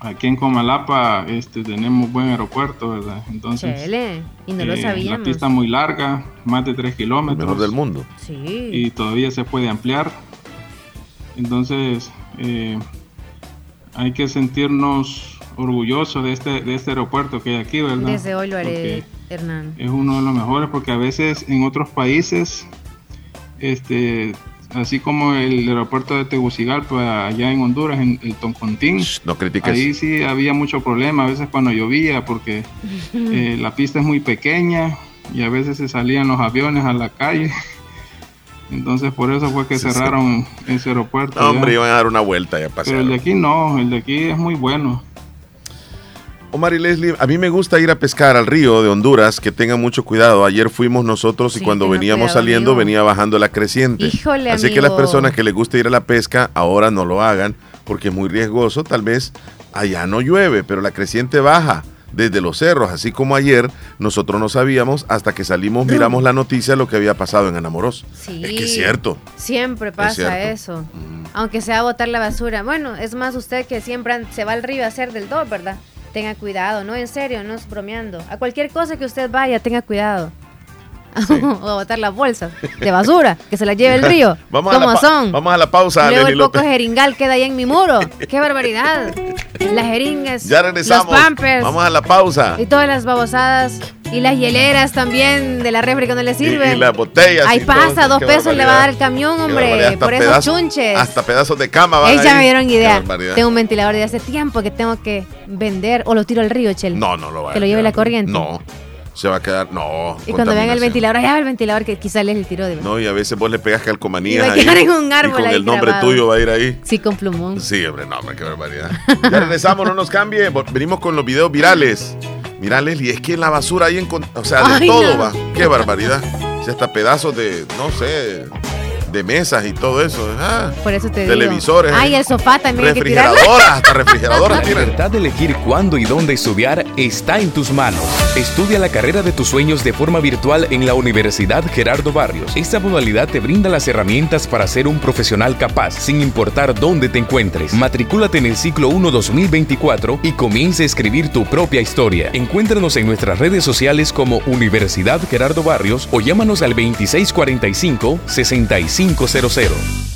aquí en Comalapa este, tenemos buen aeropuerto, ¿verdad? Entonces, Chele. Y no lo eh, la sabíamos. pista muy larga, más de 3 El kilómetros. mejor del mundo. Sí. y todavía se puede ampliar. Entonces, eh, hay que sentirnos orgullosos de este, de este aeropuerto que hay aquí, ¿verdad? Desde hoy lo haré, Porque Hernán. es uno de los mejores porque a veces en otros países, este, así como el aeropuerto de Tegucigalpa allá en Honduras, en el Toncontín, No critiques. ahí sí había mucho problema a veces cuando llovía porque eh, la pista es muy pequeña y a veces se salían los aviones a la calle. Entonces por eso fue que Sí, sí. cerraron ese aeropuerto. No, hombre, iban a dar una vuelta ya Pero el de aquí no, el de aquí es muy bueno. Omar y Leslie, a mí me gusta ir a pescar al río de Honduras, que tengan mucho cuidado. Ayer fuimos nosotros y Sí, cuando veníamos cuidado, saliendo amigo. venía bajando la creciente. Híjole, Así que las amigo. personas que les gusta ir a la pesca ahora no lo hagan porque es muy riesgoso. Tal vez allá no llueve, pero la creciente baja desde los cerros, así como ayer nosotros no sabíamos hasta que salimos, miramos la noticia de lo que había pasado en Anamoros. Sí. Es que es cierto. Siempre pasa cierto. eso. Aunque sea botar la basura. Bueno, es más usted que siempre se va al río a hacer del dos, ¿verdad? Tenga cuidado, no en serio, no es bromeando. A cualquier cosa que usted vaya, tenga cuidado. o a botar las bolsas de basura, que se las lleve el río. Vamos a, la son. vamos a la pausa, Luego el poco jeringal queda ahí en mi muro. ¡Qué barbaridad! Las jeringas, Ya regresamos. los pampers Vamos a la pausa. y todas las babosadas y las hieleras también de la refri que no le Y, sirven. y las botellas. Ahí y todo pasa, dos pesos le va a dar el camión, hombre, por esos chunches. Hasta pedazos de cama van Ey, ya ahí. me dieron idea. Tengo un ventilador de hace tiempo que tengo que vender o lo tiro al río, Chel. No, no lo va a Que lo lleve la corriente. No, se va a quedar. No. Y cuando vean el ventilador, allá va el ventilador que quizás les el tiro de No, y a veces vos le pegas Y calcomanías va a ahí. quedar en un árbol y con ahí el nombre grabado. tuyo va a ir ahí. Sí, con plumón. Sí, hombre, no, hombre, qué barbaridad. Ya regresamos, no nos cambie. Venimos con los videos virales. Mira, Leslie, es que en la basura hay, encon- o sea, de Ay, todo no. va. Qué barbaridad. O sea, hasta pedazos de, no sé, de mesas y todo eso. Ah, Por eso te televisores. digo. Ay, el sofá también refrigeradoras, hasta refrigeradoras La tienen. libertad de elegir cuándo y dónde estudiar está en tus manos. Estudia la carrera de tus sueños de forma virtual en la Universidad Gerardo Barrios. Esta modalidad te brinda las herramientas para ser un profesional capaz, sin importar dónde te encuentres. Matricúlate en el ciclo 1 2024 y comience a escribir tu propia historia. Encuéntranos en nuestras redes sociales como Universidad Gerardo Barrios o llámanos al 2645-6500.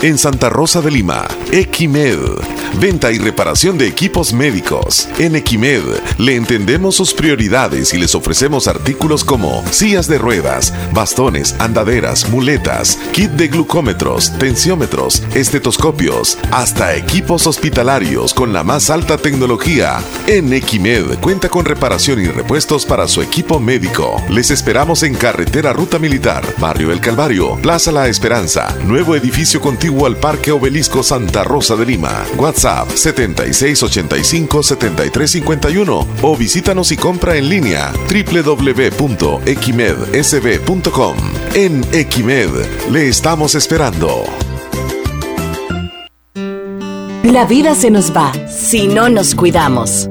En Santa Rosa de Lima, Equimed. Venta y reparación de equipos médicos. En Equimed le entendemos sus prioridades y les ofrecemos artículos como sillas de ruedas, bastones, andaderas, muletas, kit de glucómetros, tensiómetros, estetoscopios, hasta equipos hospitalarios con la más alta tecnología. En Equimed cuenta con reparación y repuestos para su equipo médico. Les esperamos en Carretera Ruta Militar, Barrio El Calvario, Plaza La Esperanza, nuevo edificio contiguo al Parque Obelisco Santa Rosa de Lima. WhatsApp 7685-7351 o visítanos y compra en línea www.equimedsb.com. En Equimed le estamos esperando. La vida se nos va si no nos cuidamos.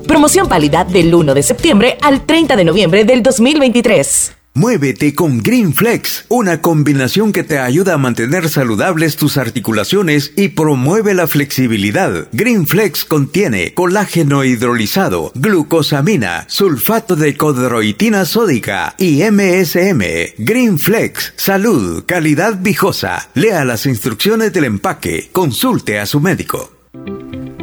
Promoción válida del 1 de septiembre al 30 de noviembre del 2023. Muévete con Green Flex, una combinación que te ayuda a mantener saludables tus articulaciones y promueve la flexibilidad. Green Flex contiene colágeno hidrolizado, glucosamina, sulfato de codroitina sódica y MSM. Green Flex, salud, calidad viejosa. Lea las instrucciones del empaque. Consulte a su médico.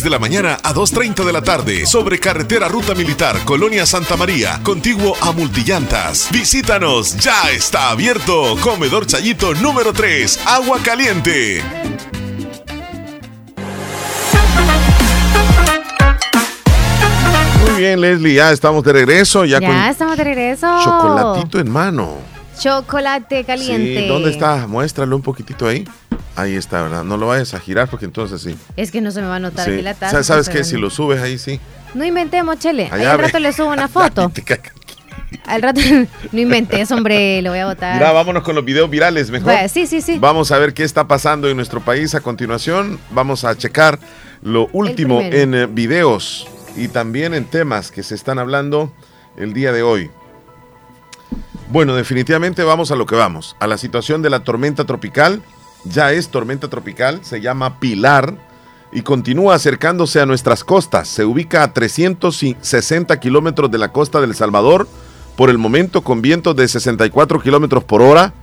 de la mañana a 2.30 de la tarde sobre carretera Ruta Militar, Colonia Santa María, contiguo a Multillantas. Visítanos, ya está abierto. Comedor Chayito número 3, Agua Caliente. Muy bien, Leslie, ya estamos de regreso. Ya, Ya, con estamos de regreso. chocolatito en mano. Chocolate caliente. Sí, ¿dónde está? Muéstralo un poquitito ahí. Ahí está, ¿verdad? No lo vayas a girar porque entonces sí. Es que no se me va a notar Sí. aquí la taza. Sa- ¿Sabes qué? Si lo subes ahí, sí. No inventemos, Chele. Ahí al rato le subo una foto. al rato no inventes, hombre, lo voy a botar. Mira, vámonos con los videos virales mejor. Sí, sí, sí. Vamos a ver qué está pasando en nuestro país a continuación. Vamos a checar lo último en eh, videos y también en temas que se están hablando el día de hoy. Bueno, definitivamente vamos a lo que vamos, a la situación de la tormenta tropical. Ya es tormenta tropical, se llama Pilar y continúa acercándose a nuestras costas. Se ubica a 360 kilómetros de la costa del Salvador, por el momento con vientos de 64 kilómetros por hora.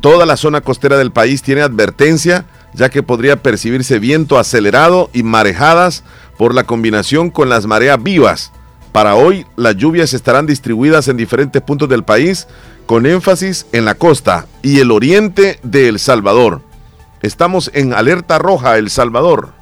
Toda la zona costera del país tiene advertencia, ya que podría percibirse viento acelerado y marejadas por la combinación con las mareas vivas. Para hoy, las lluvias estarán distribuidas en diferentes puntos del país, con énfasis en la costa y el oriente de El Salvador. Estamos en alerta roja, El Salvador.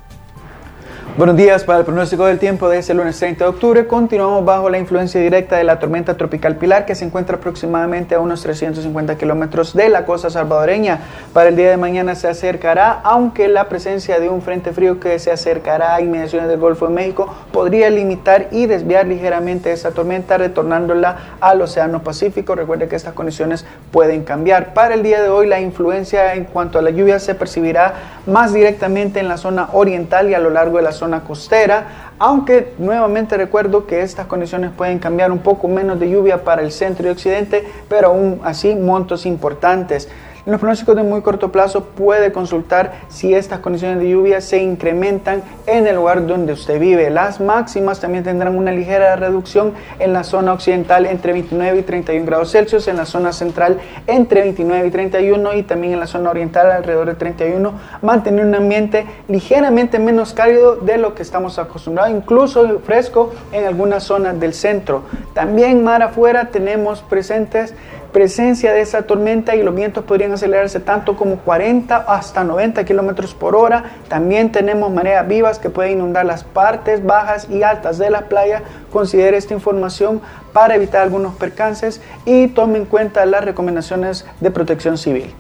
Buenos días para el pronóstico del tiempo de este lunes 30 de octubre. Continuamos bajo la influencia directa de la tormenta tropical Pilar que se encuentra aproximadamente a unos 350 kilómetros de la costa salvadoreña. Para el día de mañana se acercará, aunque la presencia de un frente frío que se acercará a inmediaciones del Golfo de México podría limitar y desviar ligeramente esa tormenta, retornándola al Océano Pacífico. Recuerde que estas condiciones pueden cambiar. Para el día de hoy, la influencia en cuanto a la lluvia se percibirá más directamente en la zona oriental y a lo largo de la zona costera, aunque nuevamente recuerdo que estas condiciones pueden cambiar un poco menos de lluvia para el centro y occidente, pero aún así montos importantes. En los pronósticos de muy corto plazo puede consultar si estas condiciones de lluvia se incrementan en el lugar donde usted vive. Las máximas también tendrán una ligera reducción en la zona occidental entre 29 y 31 grados Celsius, en la zona central entre 29 y 31 y también en la zona oriental alrededor de 31, mantener un ambiente ligeramente menos cálido de lo que estamos acostumbrados, incluso fresco en algunas zonas del centro. También mar afuera tenemos presentes presencia de esa tormenta y los vientos podrían acelerarse tanto como 40 hasta 90 kilómetros por hora. También tenemos mareas vivas que pueden inundar las partes bajas y altas de la playa. Considere esta información para evitar algunos percances y tome en cuenta las recomendaciones de protección civil.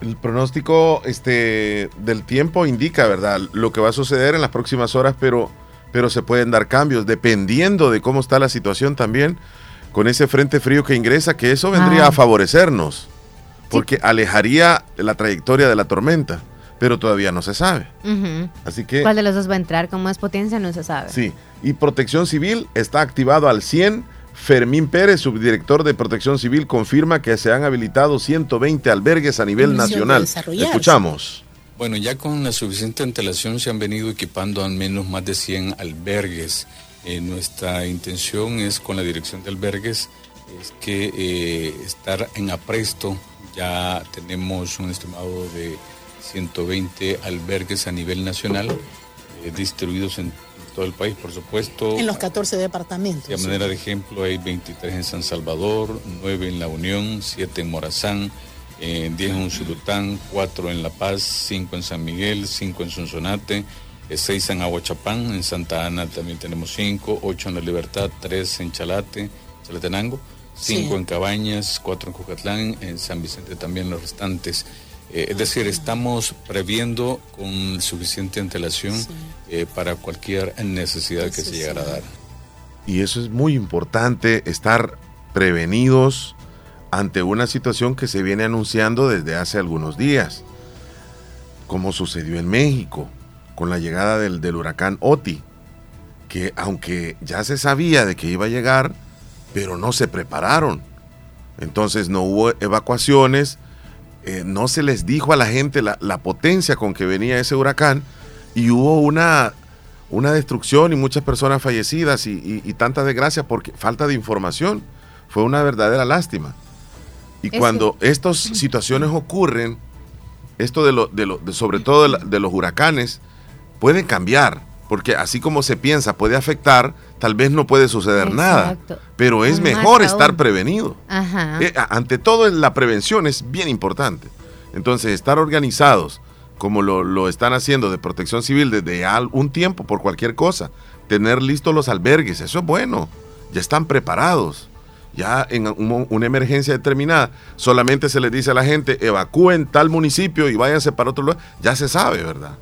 El pronóstico este, del tiempo indica, ¿verdad?, lo que va a suceder en las próximas horas, pero, pero se pueden dar cambios dependiendo de cómo está la situación también con ese frente frío que ingresa, que eso vendría Ah. a favorecernos, porque alejaría la trayectoria de la tormenta, pero todavía no se sabe. Así que, ¿Cuál de los dos va a entrar? ¿Con más potencia? No se sabe. sí, y Protección Civil está activado al 100. Fermín Pérez, subdirector de Protección Civil, confirma que se han habilitado 120 albergues a nivel de nacional. Escuchamos. Bueno, ya con la suficiente antelación se han venido equipando al menos más de 100 albergues. Eh, nuestra intención es con la dirección de albergues es que eh, estar en apresto. Ya tenemos un estimado de 120 albergues a nivel nacional eh, distribuidos en todo el país, por supuesto. En los 14 departamentos. De manera de ejemplo, hay 23 en San Salvador, 9 en La Unión, 7 en Morazán, eh, 10 en Usulután, 4 en La Paz, 5 en San Miguel, 5 en Sonsonate, 6 en Aguachapán, en Santa Ana también tenemos 5, 8 en La Libertad, 3 en Chalate, Chalatenango, cinco Sí. en Cabañas, cuatro en Cucatlán, en San Vicente también los restantes. Eh, es decir, estamos previendo con suficiente antelación eh, para cualquier necesidad que se llegara a dar. Y eso es muy importante, estar prevenidos ante una situación que se viene anunciando desde hace algunos días, como sucedió en México con la llegada del, del huracán Oti, que aunque ya se sabía de que iba a llegar, pero no se prepararon. Entonces no hubo evacuaciones, eh, no se les dijo a la gente la, la potencia con que venía ese huracán y hubo una, una destrucción y muchas personas fallecidas y, y- y tanta desgracia porque falta de información. Fue una verdadera lástima. Y Es cuando estas situaciones ocurren, esto de lo, de lo- de- sobre todo de, la- de los huracanes, puede cambiar, porque así como se piensa puede afectar, tal vez no puede suceder nada, pero es mejor estar prevenido. Ajá. Eh, ante todo, la prevención es bien importante. Entonces, estar organizados, como lo, lo están haciendo de protección civil desde un tiempo por cualquier cosa, tener listos los albergues, eso es bueno. Ya están preparados. Ya en un- una emergencia determinada, solamente se les dice a la gente, evacúen tal municipio y váyanse para otro lugar. Ya se sabe, ¿verdad?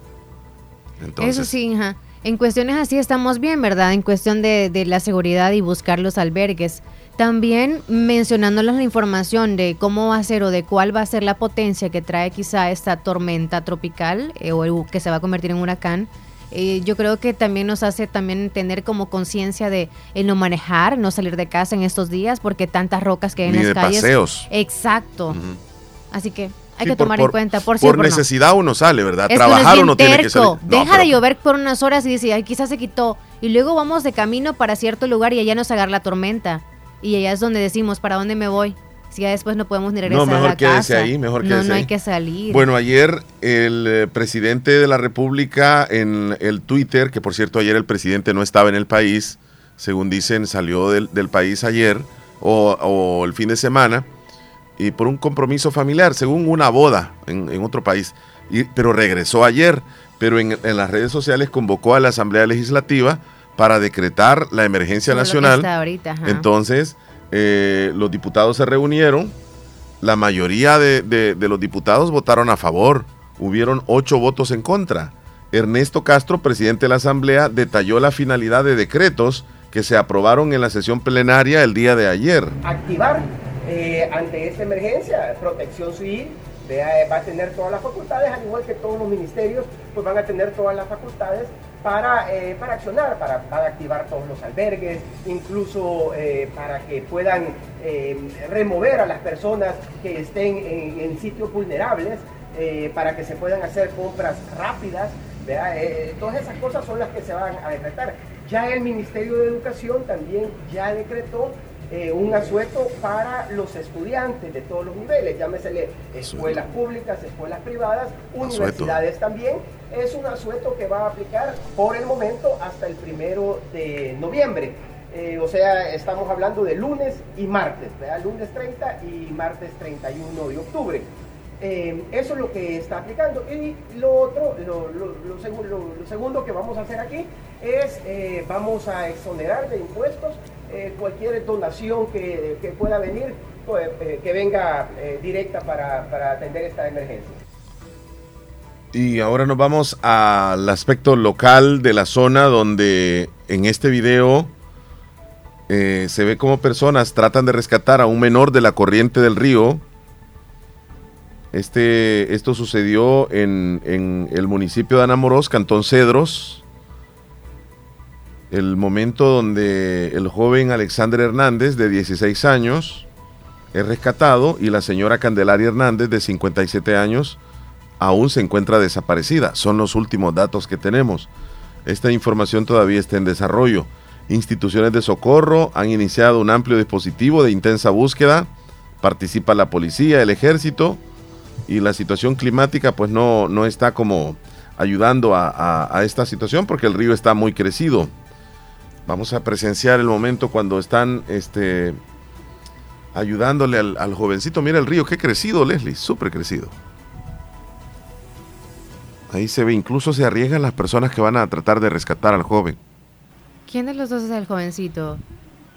Entonces, Eso sí, ajá. En cuestiones así estamos bien, ¿verdad? En cuestión de, de la seguridad y buscar los albergues. También mencionándoles la información de cómo va a ser o de cuál va a ser la potencia que trae quizá esta tormenta tropical eh, o el- que se va a convertir en huracán. eh, yo creo que también nos hace también tener como conciencia de el no manejar, no salir de casa en estos días porque tantas rocas que hay en Ni las de calles. paseos. Exacto. Así que hay Sí, que por- tomar por- en cuenta por sí por no. necesidad uno sale, ¿verdad? Es que uno es Trabajar bien uno tiene que salir. No, Deja pero- de llover por unas horas y dice, ay, quizás se quitó. Y luego vamos de camino para cierto lugar y allá nos agarra la tormenta. Y allá es donde decimos, ¿para dónde me voy? Si ya después no podemos ni regresar No, a mejor la quédese casa. ahí, mejor No, quédese no hay ahí. que salir. Bueno, ayer el eh, presidente de la República en el Twitter, que por cierto ayer el presidente no estaba en el país, según dicen, salió del, del país ayer o, o el fin de semana, y por un compromiso familiar, según una boda en, en otro país, y- pero regresó ayer, pero en, en las redes sociales convocó a la Asamblea Legislativa para decretar la emergencia Como nacional. está ahorita, ajá. Entonces, eh, los diputados se reunieron, la mayoría de, de- de los diputados votaron a favor, hubieron ocho votos en contra. Ernesto Castro, presidente de la Asamblea, detalló la finalidad de decretos que se aprobaron en la sesión plenaria el día de ayer. activar eh, ante esta emergencia. Protección Civil eh, va a tener todas las facultades, al igual que todos los ministerios, pues van a tener todas las facultades para, eh, para accionar, para, para activar todos los albergues, incluso para que puedan remover a las personas que estén en, en sitios vulnerables, para que se puedan hacer compras rápidas. todas esas cosas son las que se van a decretar. Ya el Ministerio de Educación también ya decretó eh, un asueto para los estudiantes de todos los niveles, llámesele escuelas públicas, escuelas privadas, universidades también. Es un asueto que va a aplicar por el momento hasta el primero de noviembre. Eh, o sea, estamos hablando de lunes y martes, ¿verdad? lunes 30 y martes 31 de octubre. Eh, eso es lo que está aplicando. Y lo otro, lo, lo- lo segu- lo- lo segundo que vamos a hacer aquí es, vamos a exonerar de impuestos eh, cualquier donación que, que pueda venir, pues, eh, que venga eh, directa para, para atender esta emergencia. Y ahora nos vamos al aspecto local de la zona donde en este video eh, se ve como personas tratan de rescatar a un menor de la corriente del río. Este, esto sucedió en, en el municipio de Anamorós, Cantón Cedros. El momento donde el joven Alexander Hernández, de 16 años, es rescatado y la señora Candelaria Hernández, de 57 años, aún se encuentra desaparecida. Son los últimos datos que tenemos. Esta información todavía está en desarrollo. Instituciones de socorro han iniciado un amplio dispositivo de intensa búsqueda. Participa la policía, el ejército y la situación climática pues no, no está como ayudando a, a- a esta situación porque el río está muy crecido. Vamos a presenciar el momento cuando están este, ayudándole al, al jovencito. Mira el río, qué crecido, Leslie, súper crecido. Ahí se ve, incluso se arriesgan las personas que van a tratar de rescatar al joven. ¿Quién de los dos es el jovencito?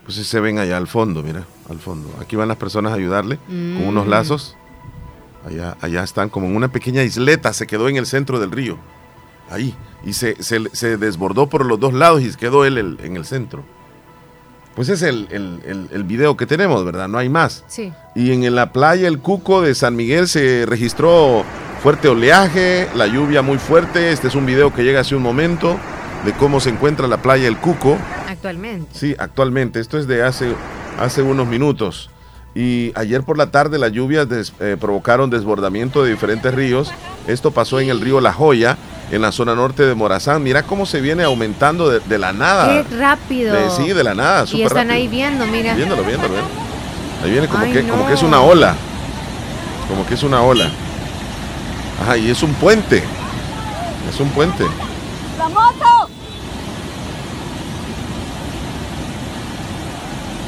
Pues sí se ven allá al fondo, mira, al fondo. Aquí van las personas a ayudarle con unos Mm. lazos. Allá, allá están como en una pequeña isleta, se quedó en el centro del río. Ahí. Y se, se- se desbordó por los dos lados y quedó él el- en el centro. Pues es el, el- el- el video que tenemos, ¿verdad? No hay más. Sí. Y en la playa El Cuco de San Miguel se registró fuerte oleaje, la lluvia muy fuerte. Este es un video que llega hace un momento de cómo se encuentra la playa El Cuco. Actualmente. Sí, actualmente. Esto es de hace, hace unos minutos. Y ayer por la tarde las lluvias des- eh, provocaron desbordamiento de diferentes ríos. Esto pasó en el río La Joya, en la zona norte de Morazán. Mira cómo se viene aumentando de, de la nada. Qué rápido. De- sí, de la nada. y están rápido. ahí viendo, mira. Viéndolo, viéndolo, viéndolo. Ahí viene como, Ay, que, no. como que es una ola. Como que es una ola. Ajá, y es un puente. Es un puente. ¡La moto!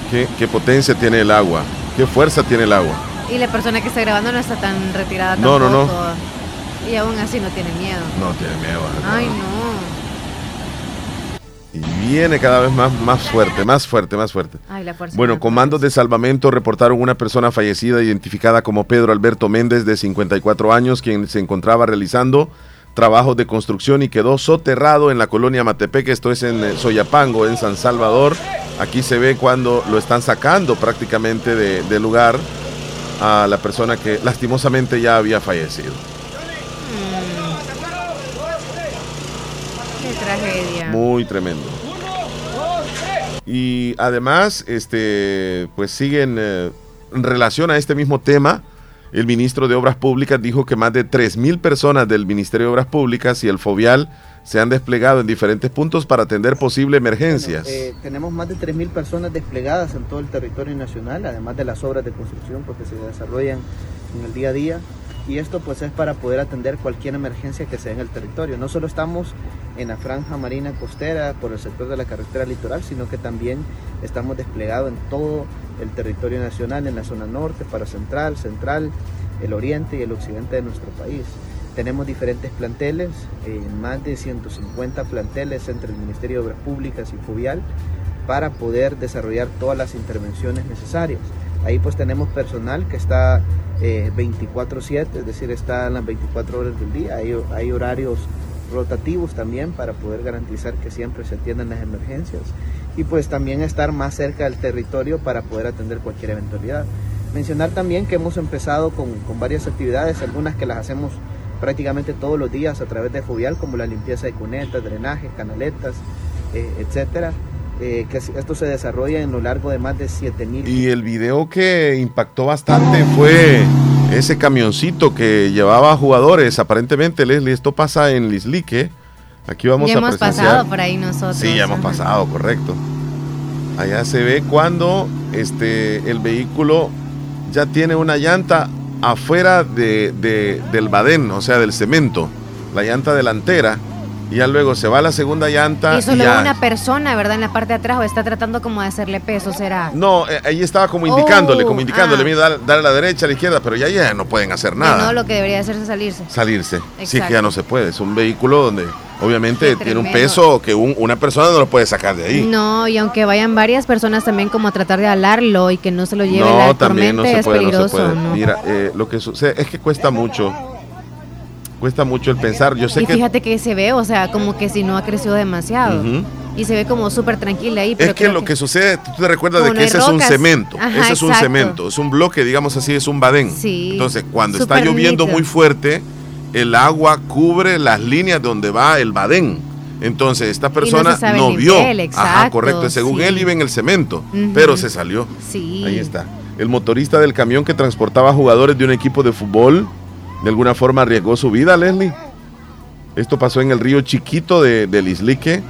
¿Qué, qué potencia tiene el agua? ¿Qué fuerza tiene el agua? Y la persona que está grabando no está tan retirada No, no, tampoco. no. Y aún así no tiene miedo. No tiene miedo. Ay, no. Y viene cada vez más, más fuerte, más fuerte, más fuerte. Ay, la fuerza. Bueno, comandos de salvamento reportaron una persona fallecida identificada como Pedro Alberto Méndez, de 54 años, quien se encontraba realizando trabajos de construcción y quedó soterrado en la colonia Matepeque, esto es en eh, Soyapango, en San Salvador. Aquí se ve cuando lo están sacando prácticamente de- del lugar a la persona que lastimosamente ya había fallecido. Qué tragedia. Muy tremendo. Y además, este, pues siguen eh, en relación a este mismo tema. El ministro de Obras Públicas dijo que más de 3.000 personas del Ministerio de Obras Públicas y el FOVIAL se han desplegado en diferentes puntos para atender posibles emergencias. Eh, tenemos más de 3.000 personas desplegadas en todo el territorio nacional, además de las obras de construcción porque se desarrollan en el día a día. Y esto pues es para poder atender cualquier emergencia que sea en el territorio. No solo estamos en la franja marina costera por el sector de la carretera litoral, sino que también estamos desplegados en todo el territorio nacional, en la zona norte, para central, central, el oriente y el occidente de nuestro país. Tenemos diferentes planteles, eh, más de 150 planteles entre el Ministerio de Obras Públicas y Fuvial para poder desarrollar todas las intervenciones necesarias. Ahí pues tenemos personal que está eh, 24/7, es decir, está en las 24 horas del día. Hay, horarios rotativos también para poder garantizar que siempre se atiendan las emergencias y pues también estar más cerca del territorio para poder atender cualquier eventualidad. Mencionar también que hemos empezado con, con varias actividades, algunas que las hacemos prácticamente todos los días a través de Fovial, como la limpieza de cunetas, drenajes, canaletas, eh, etcétera. Eh, que esto se desarrolla en lo largo de más de 7000 Y el video que impactó bastante fue ese camioncito que llevaba jugadores. Aparentemente, Leslie, esto pasa en Lislique. Aquí vamos ya a hemos presenciar. pasado por ahí nosotros. Sí, ya hemos Ajá. pasado, correcto. Allá se ve cuando este, el vehículo ya tiene una llanta afuera de, de- del badén, o sea, del cemento, la llanta delantera, y ya luego se va la segunda llanta. Y solo ya- una persona, ¿verdad? En la parte de atrás o está tratando como de hacerle peso, ¿será? No, eh, ahí estaba como indicándole, Oh, como indicándole, ah. mira, dale, dale a la derecha, a la izquierda, pero ya, ya no pueden hacer nada. No, lo que debería hacerse es salirse. Salirse. Sí, que ya no se puede. Es un vehículo donde obviamente tiene un peso que un- una persona no lo puede sacar de ahí. No, y aunque vayan varias personas también como a tratar de alarlo y que no se lo lleve la No, también no se es puede, no se puede. Mira, eh, lo que sucede es que cuesta mucho. Cuesta mucho el pensar. Yo sé y que fíjate que se ve, o sea, como que si no ha crecido demasiado. Y se ve como súper tranquila ahí. Pero es que lo que sucede, tú te recuerdas de que no ese es un cemento. Ajá, ese es un exacto. cemento, es un bloque, digamos así, es un badén. Sí. Entonces, cuando está lloviendo muy fuerte, el agua cubre las líneas donde va el badén. Entonces, esta persona no vio. nivel, Ajá, exacto, correcto. Según sí. él iba en el cemento, pero se salió. Sí. Ahí está. El motorista del camión que transportaba jugadores de un equipo de fútbol, de alguna forma arriesgó su vida, Leslie. Esto pasó en el río Chiquito de, del Islique.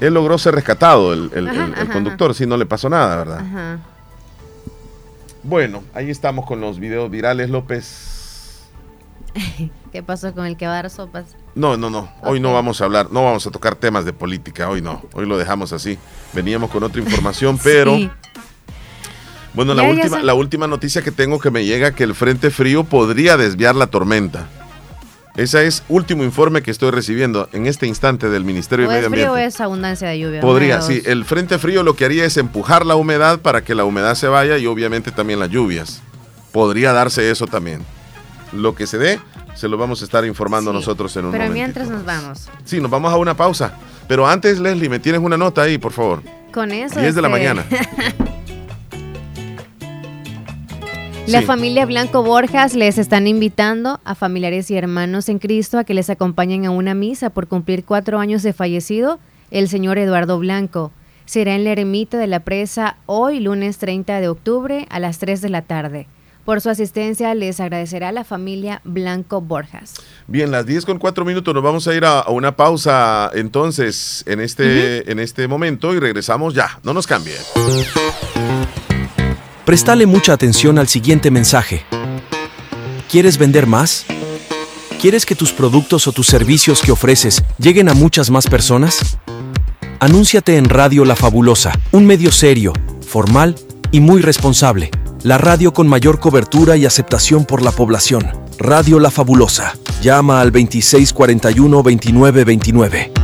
Él logró ser rescatado, el, el- Ajá, el- el ajá, conductor, sí, no le pasó nada, ¿verdad? Ajá. Bueno, ahí estamos con los videos virales, López. ¿Qué pasó con el que va a dar sopas? No, no, no. Hoy no vamos a hablar, no vamos a tocar temas de política, hoy no. Hoy lo dejamos así. Veníamos con otra información, pero... Sí. Bueno, la Ya, última, sé. la última noticia que tengo que me llega que el frente frío podría desviar la tormenta. Ese es último informe que estoy recibiendo en este instante del Ministerio O de Medio frío Ambiente. es abundancia de lluvia. Podría, sí. El frente frío lo que haría es empujar la humedad para que la humedad se vaya y obviamente también las lluvias. Podría darse eso también. Lo que se dé, se lo vamos a estar informando nosotros en un Pero mientras nos vamos. Sí, nos vamos a una pausa. Pero antes, Leslie, me tienes una nota ahí, por favor. Con eso. 10 de la este, mañana. La Sí. familia Blanco Borjas les están invitando a familiares y hermanos en Cristo a que les acompañen a una misa por cumplir cuatro años de fallecido el señor Eduardo Blanco. Será en la ermita de la presa hoy, lunes 30 de octubre, a las 3 de la tarde. Por su asistencia les agradecerá la familia Blanco Borjas. Bien, las 10 con 4 minutos, nos vamos a ir a, a una pausa entonces en este, en este momento y regresamos ya. No nos cambie. Prestale mucha atención al siguiente mensaje. ¿Quieres vender más? ¿Quieres que tus productos o tus servicios que ofreces lleguen a muchas más personas? Anúnciate en Radio La Fabulosa, un medio serio, formal y muy responsable. La radio con mayor cobertura y aceptación por la población. Radio La Fabulosa. Llama al 2641-2929.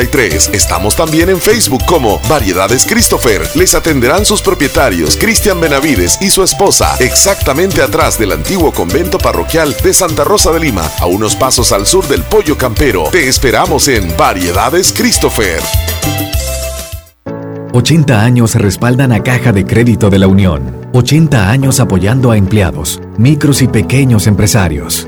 5083. Estamos también en Facebook como Variedades Christopher. Les atenderán sus propietarios Cristian Benavides y su esposa, exactamente atrás del antiguo convento parroquial de Santa Rosa de Lima, a unos pasos al sur del Pollo Campero. Te esperamos en Variedades Christopher. 80 años respaldan a Caja de Crédito de la Unión. 80 años apoyando a empleados, micros y pequeños empresarios.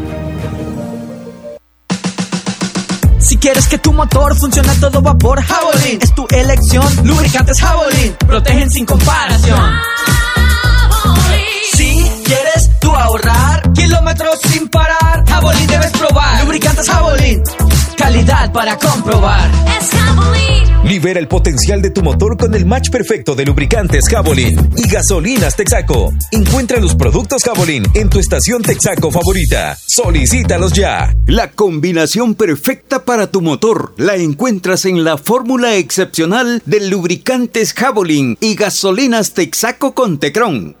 Quieres que tu motor funcione a todo vapor, Javelin es tu elección. Lubricantes Javelin protegen sin comparación. Si quieres tú ahorrar kilómetros sin parar, Javelin debes probar. Lubricantes Javelin, calidad para comprobar. Es Javelin. Libera el potencial de tu motor con el match perfecto de lubricantes Javelin y gasolinas Texaco. Encuentra los productos Javelin en tu estación Texaco favorita. Solicítalos ya. La combinación perfecta para tu motor la encuentras en la fórmula excepcional de lubricantes Javelin y gasolinas Texaco con Tecron.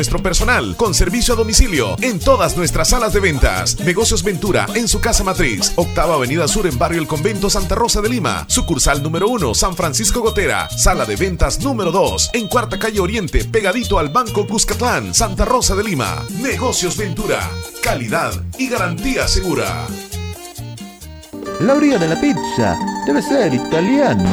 nuestro personal con servicio a domicilio en todas nuestras salas de ventas. Negocios Ventura en su casa matriz, octava avenida sur en barrio El Convento Santa Rosa de Lima, sucursal número 1 San Francisco Gotera, sala de ventas número 2 en cuarta calle Oriente, pegadito al Banco Cuscatlán, Santa Rosa de Lima. Negocios Ventura, calidad y garantía segura. La orilla de la pizza debe ser italiana.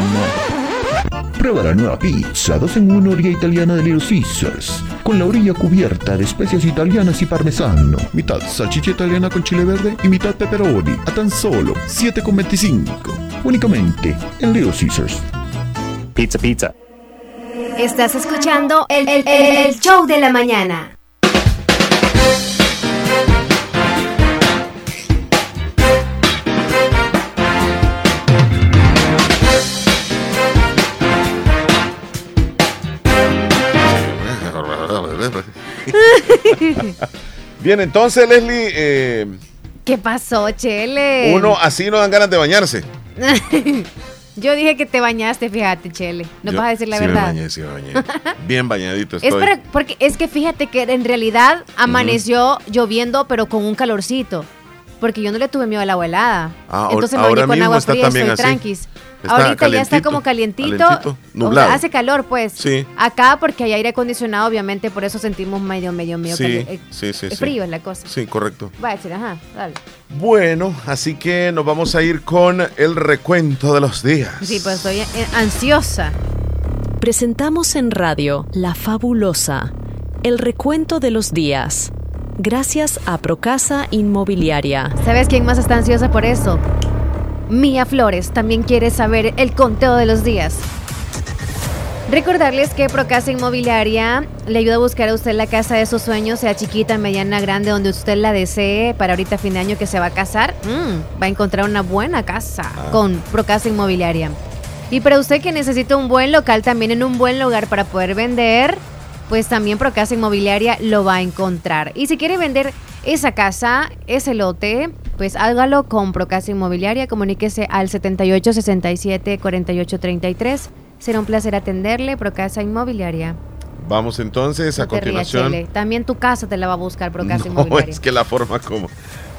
Prueba la nueva pizza 2 en 1 orilla italiana de Little Caesars. Con la orilla cubierta de especias italianas y parmesano. Mitad salchicha italiana con chile verde y mitad pepperoni. A tan solo 7,25. Únicamente en Little Caesars. Pizza, pizza. Estás escuchando el, el- el show de la mañana. Bien, entonces, Leslie, eh, ¿Qué pasó, Chele? uno así no dan ganas de bañarse. Yo dije que te bañaste, fíjate, Chele. No Yo vas a decir la sí verdad. Me bañé, sí me bañé. Bien bañadito Es para- porque es que fíjate que en realidad amaneció lloviendo, pero con un calorcito. Porque yo no le tuve miedo a la helada. Ah, Entonces me ahora bañé con agua fría, también estoy así. tranquis. Está Ahorita ya está como calientito. calentito, o sea, nublado. hace calor, pues. Sí. Acá porque hay aire acondicionado, obviamente, por eso sentimos medio, medio, medio Sí, cali- eh, sí, sí, sí. frío es la cosa. Sí, correcto. Va a decir, ajá, dale. Bueno, así que nos vamos a ir con el recuento de los días. Sí, pues estoy eh, ansiosa. Presentamos en radio La Fabulosa, el recuento de los días. Gracias a Procasa Inmobiliaria. ¿Sabes quién más está ansiosa por eso? Mía Flores también quiere saber el conteo de los días. Recordarles que Procasa Inmobiliaria le ayuda a buscar a usted la casa de sus sueños, sea chiquita, mediana, grande, donde usted la desee para ahorita fin de año que se va a casar. mm, va a encontrar una buena casa con Procasa Inmobiliaria. Y para usted que necesita un buen local, también en un buen lugar para poder vender, pues también Procasa Inmobiliaria lo va a encontrar. Y si quiere vender esa casa, ese lote, pues hágalo con Procasa Inmobiliaria. Comuníquese al 78 67 48 33. Será un placer atenderle, Procasa Inmobiliaria. Vamos entonces a No continuación. También tu casa te la va a buscar Procasa No, Inmobiliaria. es que la forma como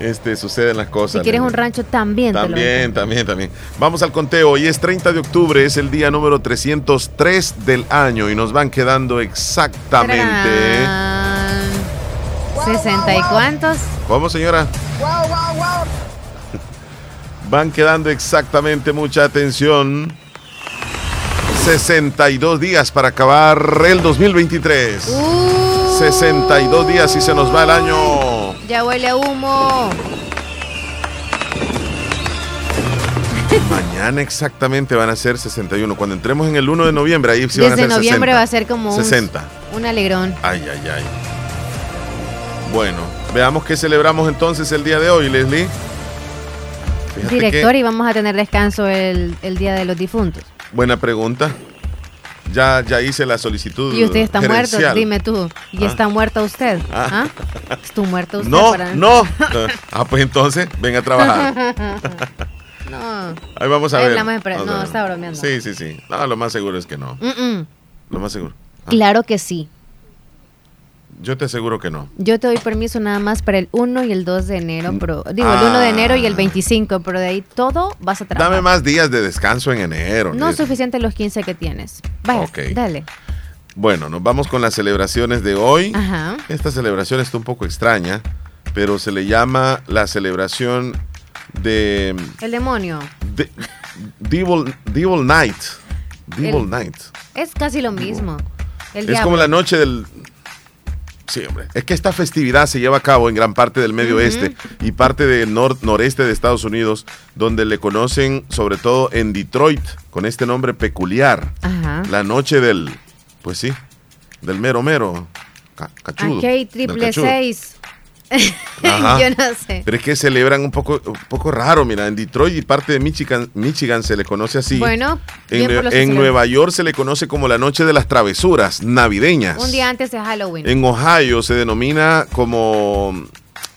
este, suceden las cosas. si quieres un rancho, también, te lo También, también, también. Vamos al conteo. Hoy es 30 de octubre, es el día número 303 del año y nos van quedando exactamente. Tararán. ¿60 y cuántos? ¿Cómo, señora? Van quedando exactamente mucha atención. 62 días para acabar el 2023. 62 días y se nos va el año. Ya huele a humo. Mañana exactamente van a ser 61. Cuando entremos en el 1 de noviembre, ahí sí van a Desde ser noviembre 60. va a ser como un, 60. un alegrón. Ay, ay, ay. Bueno, veamos qué celebramos entonces el día de hoy, Leslie. Fíjate que- Director, y vamos a tener descanso el, el Día de los Difuntos. buena pregunta. Ya, ya hice la solicitud. Y usted está muerto, gerencial. dime tú. ¿Y Ah. está muerto usted? Ah. ¿Ah? ¿Está muerto usted? No, para- no. Ah, pues entonces, venga a trabajar. no. Ahí vamos a ver. hablamos de pre- Vamos a no, ver. está bromeando. Sí, sí, sí. No, lo más seguro es que no. Mm-mm. Lo más seguro. Claro que sí. Yo te aseguro que no. Yo te doy permiso nada más para el 1 y el 2 de enero, pero digo, el Ah. 1 de enero y el 25, pero de ahí todo vas a trabajar. Dame más días de descanso en enero. No Leslie. suficiente los 15 que tienes. Vaya, dale. Bueno, nos vamos con las celebraciones de hoy. Ajá. Esta celebración está un poco extraña, pero se le llama la celebración de, El demonio. de Devil, Devil Night. Devil El- Night. Es casi lo mismo. El Es diablo. como la noche del... Sí, hombre. Es que esta festividad se lleva a cabo en gran parte del medio oeste y parte del nor- noreste de Estados Unidos, donde le conocen sobre todo en Detroit con este nombre peculiar. Ajá. La noche del... Pues sí, del mero mero. ca- cachudo. Del triple cachudo. seis. Yo no sé. Pero es que celebran un poco, un poco raro, mira, en Detroit y parte de Michigan, Michigan se le conoce así. Bueno, en, Nueva York se le conoce como la noche de las travesuras navideñas. Un día antes de Halloween. En Ohio se denomina como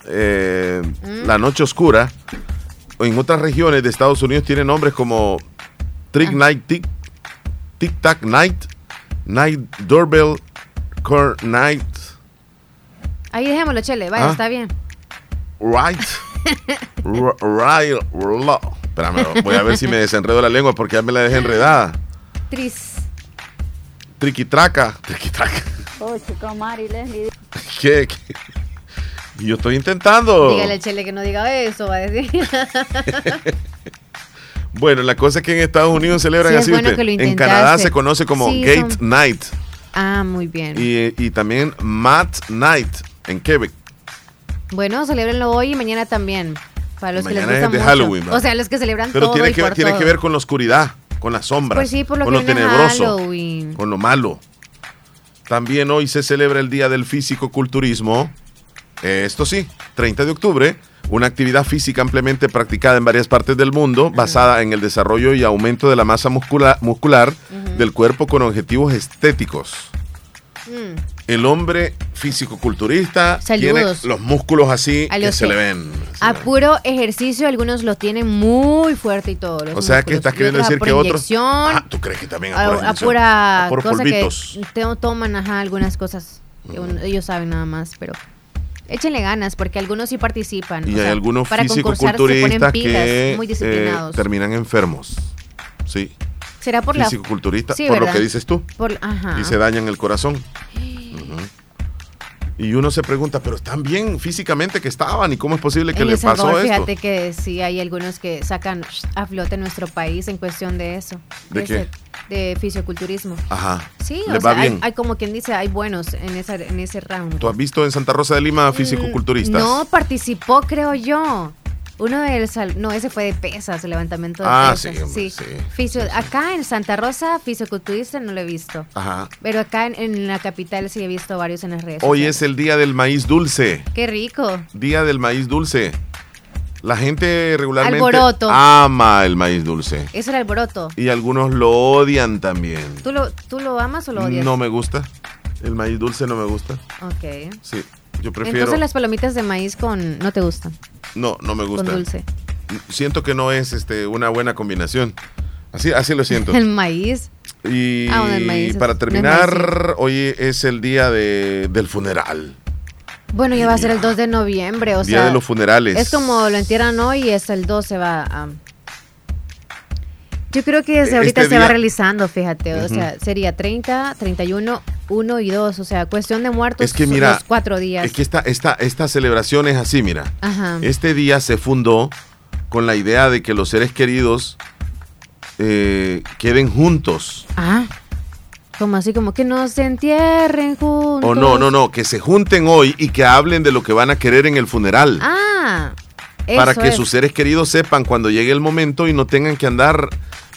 eh, Mm. la noche oscura. En otras regiones de Estados Unidos tiene nombres como Trick Ah. Night, Tic, Tic Tac Night, Night Doorbell, Core Night. Ahí dejémoslo, Chele. Vaya, Ah. está bien. Right. Right. lo- Espérame, voy a ver si me desenredo la lengua porque ya me la dejé enredada. Tris. Triquitraca. Triquitraca. Oh, chico, Mari, Leslie. ¿Qué? ¿Qué? Yo estoy intentando. Dígale al Chele que no diga eso, va a decir. Bueno, la cosa es que en Estados Unidos celebran Sí, es así. bueno usted. que lo en Canadá se conoce como Sí, Gate son- Night ah, muy bien. y, y también Mat Night en Quebec. Bueno, celebrenlo hoy y mañana también. Para los que Mañana les es gusta de mucho. Halloween, ¿va? O sea, los que celebran Pero todo tiene y que, por tiene todo. que ver con la oscuridad, con las sombras, Pues sí, por lo con que lo tenebroso, Halloween. con lo malo. También hoy se celebra el Día del Físico-Culturismo. Eh, Esto sí, 30 de octubre, una actividad física ampliamente practicada en varias partes del mundo, basada en el desarrollo y aumento de la masa muscula- muscular del cuerpo con objetivos estéticos. Mm. El hombre físico-culturista tiene los músculos así que los se que- le ven. A puro ejercicio, algunos lo tienen muy fuerte y todo. los O sea, que músculos. estás queriendo decir que otros- Ah, ¿tú crees que también a a, a pura A por cosa polvitos. que toman, ajá, algunas cosas. que uno- ellos saben nada más, pero échenle ganas porque algunos sí participan. Y o hay sea, algunos físico-culturistas pilas, que muy eh, disciplinados. terminan enfermos. Sí. ¿Será por la Físico-culturista, Sí, por lo ¿verdad? que dices tú. Por- ajá. Y se dañan el corazón. Y uno se pregunta, pero están bien físicamente que estaban y cómo es posible que le El pasó esto. fíjate que sí hay algunos que sacan a flote nuestro país en cuestión de eso. ¿De ese- qué? de fisioculturismo. Ajá. Sí, Les o va sea, hay, bien. hay como quien dice, hay buenos en, esa, en ese round. ¿Tú has visto en Santa Rosa de Lima? Mm, No participó, creo yo. Uno del sal- no, ese fue de pesas, el levantamiento de Ah, pesas. sí, hombre, sí. Fisio- acá en Santa Rosa, fisioculturista no lo he visto. Ajá. Pero acá en, en la capital sí he visto varios en las redes. Hoy sociales. es el día del maíz dulce. Qué rico. Día del maíz dulce. La gente regularmente Alboroto. ama el maíz dulce. Es el alboroto. Y algunos lo odian también. ¿Tú lo, ¿Tú lo amas o lo odias? No me gusta. El maíz dulce no me gusta. Ok. Sí, yo prefiero. Entonces las palomitas de maíz con... no te gustan. No, no me gusta. Con dulce. Siento que no es este, una buena combinación. Así, así lo siento. El maíz. Y Ah, bueno, el maíz es- para es terminar, hoy es el día de, del funeral. Bueno, ya va a ser el 2 de noviembre, o Día sea... de los funerales. Es como lo entierran hoy y hasta el 2 se va a... Yo creo que desde ahorita Este se va realizando, fíjate. O Ujú. sea, sería 30, 31, 1 y 2. O sea, cuestión de muertos Es que mira, los cuatro días. Es que esta, esta, esta celebración es así, mira. Ajá. Este día se fundó con la idea de que los seres queridos eh, queden juntos. Ah, como así, como que no se entierren juntos. O no, no, no, que se junten hoy y que hablen de lo que van a querer en el funeral. Ah, para que es. sus seres queridos sepan cuando llegue el momento y no tengan que andar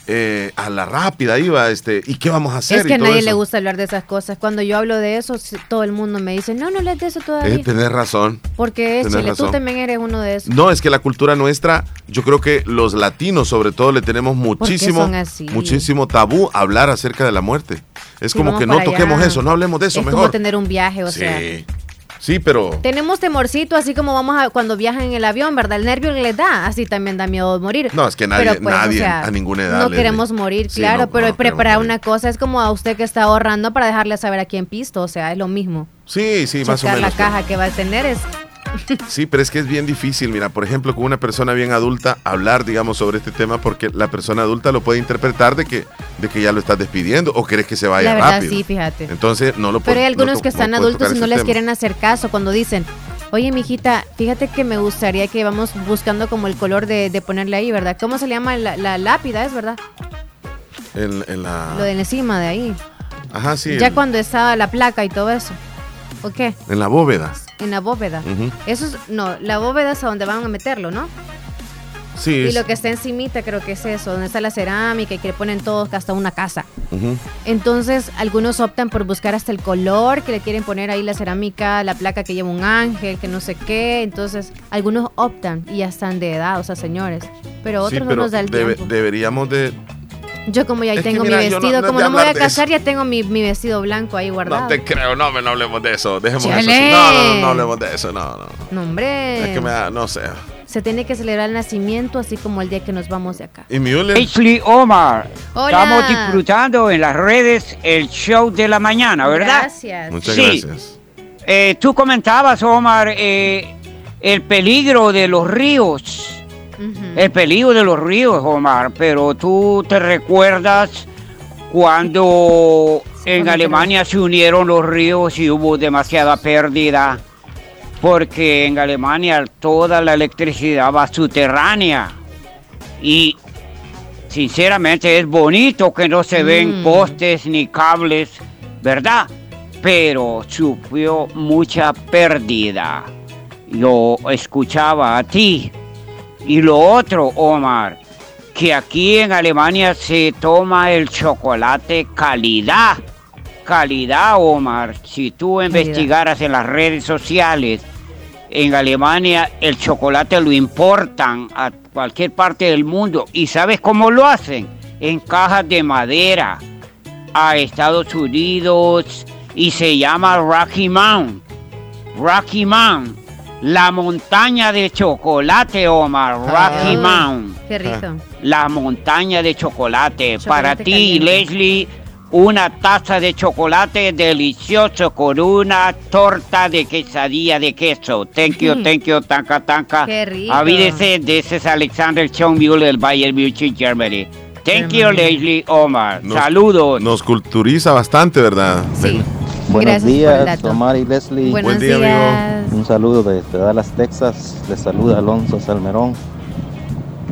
eh, a la rápida, iba, este, ¿y qué vamos a hacer? Es que a nadie eso. le gusta hablar de esas cosas. Cuando yo hablo de eso, todo el mundo me dice, no, no lees de eso todavía. Eh, tenés razón. Porque es Chile, tú también eres uno de esos. No, es que la cultura nuestra, yo creo que los latinos sobre todo le tenemos muchísimo, muchísimo tabú hablar acerca de la muerte. Es Sí, como que no toquemos allá. eso, no hablemos de eso es mejor. como tener un viaje, o sí, sea. Sí, pero Tenemos temorcito, así como vamos a cuando viajan en el avión, ¿verdad? El nervio que les da, así también da miedo morir. no, es que nadie, Pero, pues, o nadie sea, a ninguna edad. No le- queremos morir, Sí, claro, no, pero no preparar una cosa es como a usted que está ahorrando para dejarle saber aquí en pisto, o sea, es lo mismo. Sí, sí, más o menos. la caja que va a tener es Sí, pero es que es bien difícil, mira, por ejemplo, con una persona bien adulta, hablar, digamos, sobre este tema, porque la persona adulta lo puede interpretar de que, de que ya lo estás despidiendo o querés que se vaya la verdad rápido. sí, fíjate. Entonces, no lo Pero hay no algunos que están adultos y no les tema. quieren hacer caso cuando dicen, oye, mijita, fíjate que me gustaría que vamos buscando como el color de, de ponerle ahí, ¿verdad? ¿Cómo se le llama la, la lápida, es verdad? En, en la... Lo de encima de ahí. Ajá, sí. ya cuando estaba la placa y todo eso. ¿O qué? en la bóveda. En la bóveda. Eso es, no, la bóveda es a donde van a meterlo, ¿no? Sí, Y es- lo que está encimita creo que es eso, donde está la cerámica y que le ponen todos hasta una casa. Entonces, algunos optan por buscar hasta el color que le quieren poner ahí la cerámica, la placa que lleva un ángel, que no sé qué. Entonces, algunos optan y ya están de edad, o sea, señores. Pero Sí, otros pero no nos da el debe- tiempo. deberíamos de... Yo como ya ahí Es tengo mira, mi no- vestido, no como no me voy a casar, ya tengo mi, mi vestido blanco ahí guardado. No te creo, no, me- no hablemos de eso. Dejemos eso. Chale. No, no, no, no hablemos de eso, no, no. No, hombre. Es que me da, no sé. Se tiene que celebrar el nacimiento así como el día que nos vamos de acá. ¿Y Müller? Ashley Omar. Hola. Estamos disfrutando en las redes el show de la mañana, ¿verdad? Gracias. Muchas Sí. gracias. eh, tú comentabas, Omar, eh, el peligro de los ríos. El peligro de los ríos, Omar, pero tú te recuerdas cuando en Alemania se unieron los ríos y hubo demasiada pérdida, porque en Alemania toda la electricidad va subterránea y sinceramente es bonito que no se ven Mm. postes ni cables, ¿verdad? Pero sufrió mucha pérdida. Yo escuchaba a ti. Y lo otro, Omar, que aquí en Alemania se toma el chocolate calidad. Calidad, Omar. Si tú investigaras en las redes sociales, en Alemania el chocolate lo importan a cualquier parte del mundo. ¿Y sabes cómo lo hacen? En cajas de madera a Estados Unidos y se llama Rocky Mountain. Rocky Mountain. La montaña de chocolate, Omar. Rocky Ay, Mountain. Qué rico. La montaña de chocolate. Para ti, caliente. Leslie, una taza de chocolate delicioso con una torta de quesadilla de queso. Thank you, thank you, tanca, tanca. Qué rico. Avídese, this is Alexander Schoenmüller del Bayern Munich, Germany. Thank you, Leslie Omar. Nos- Saludos. Nos culturiza bastante, ¿verdad? Sí. Buenos Gracias días. Omar y Leslie. Buenos Buen día, días. Un saludo desde Dallas, Texas. Les saluda Alonso Salmerón.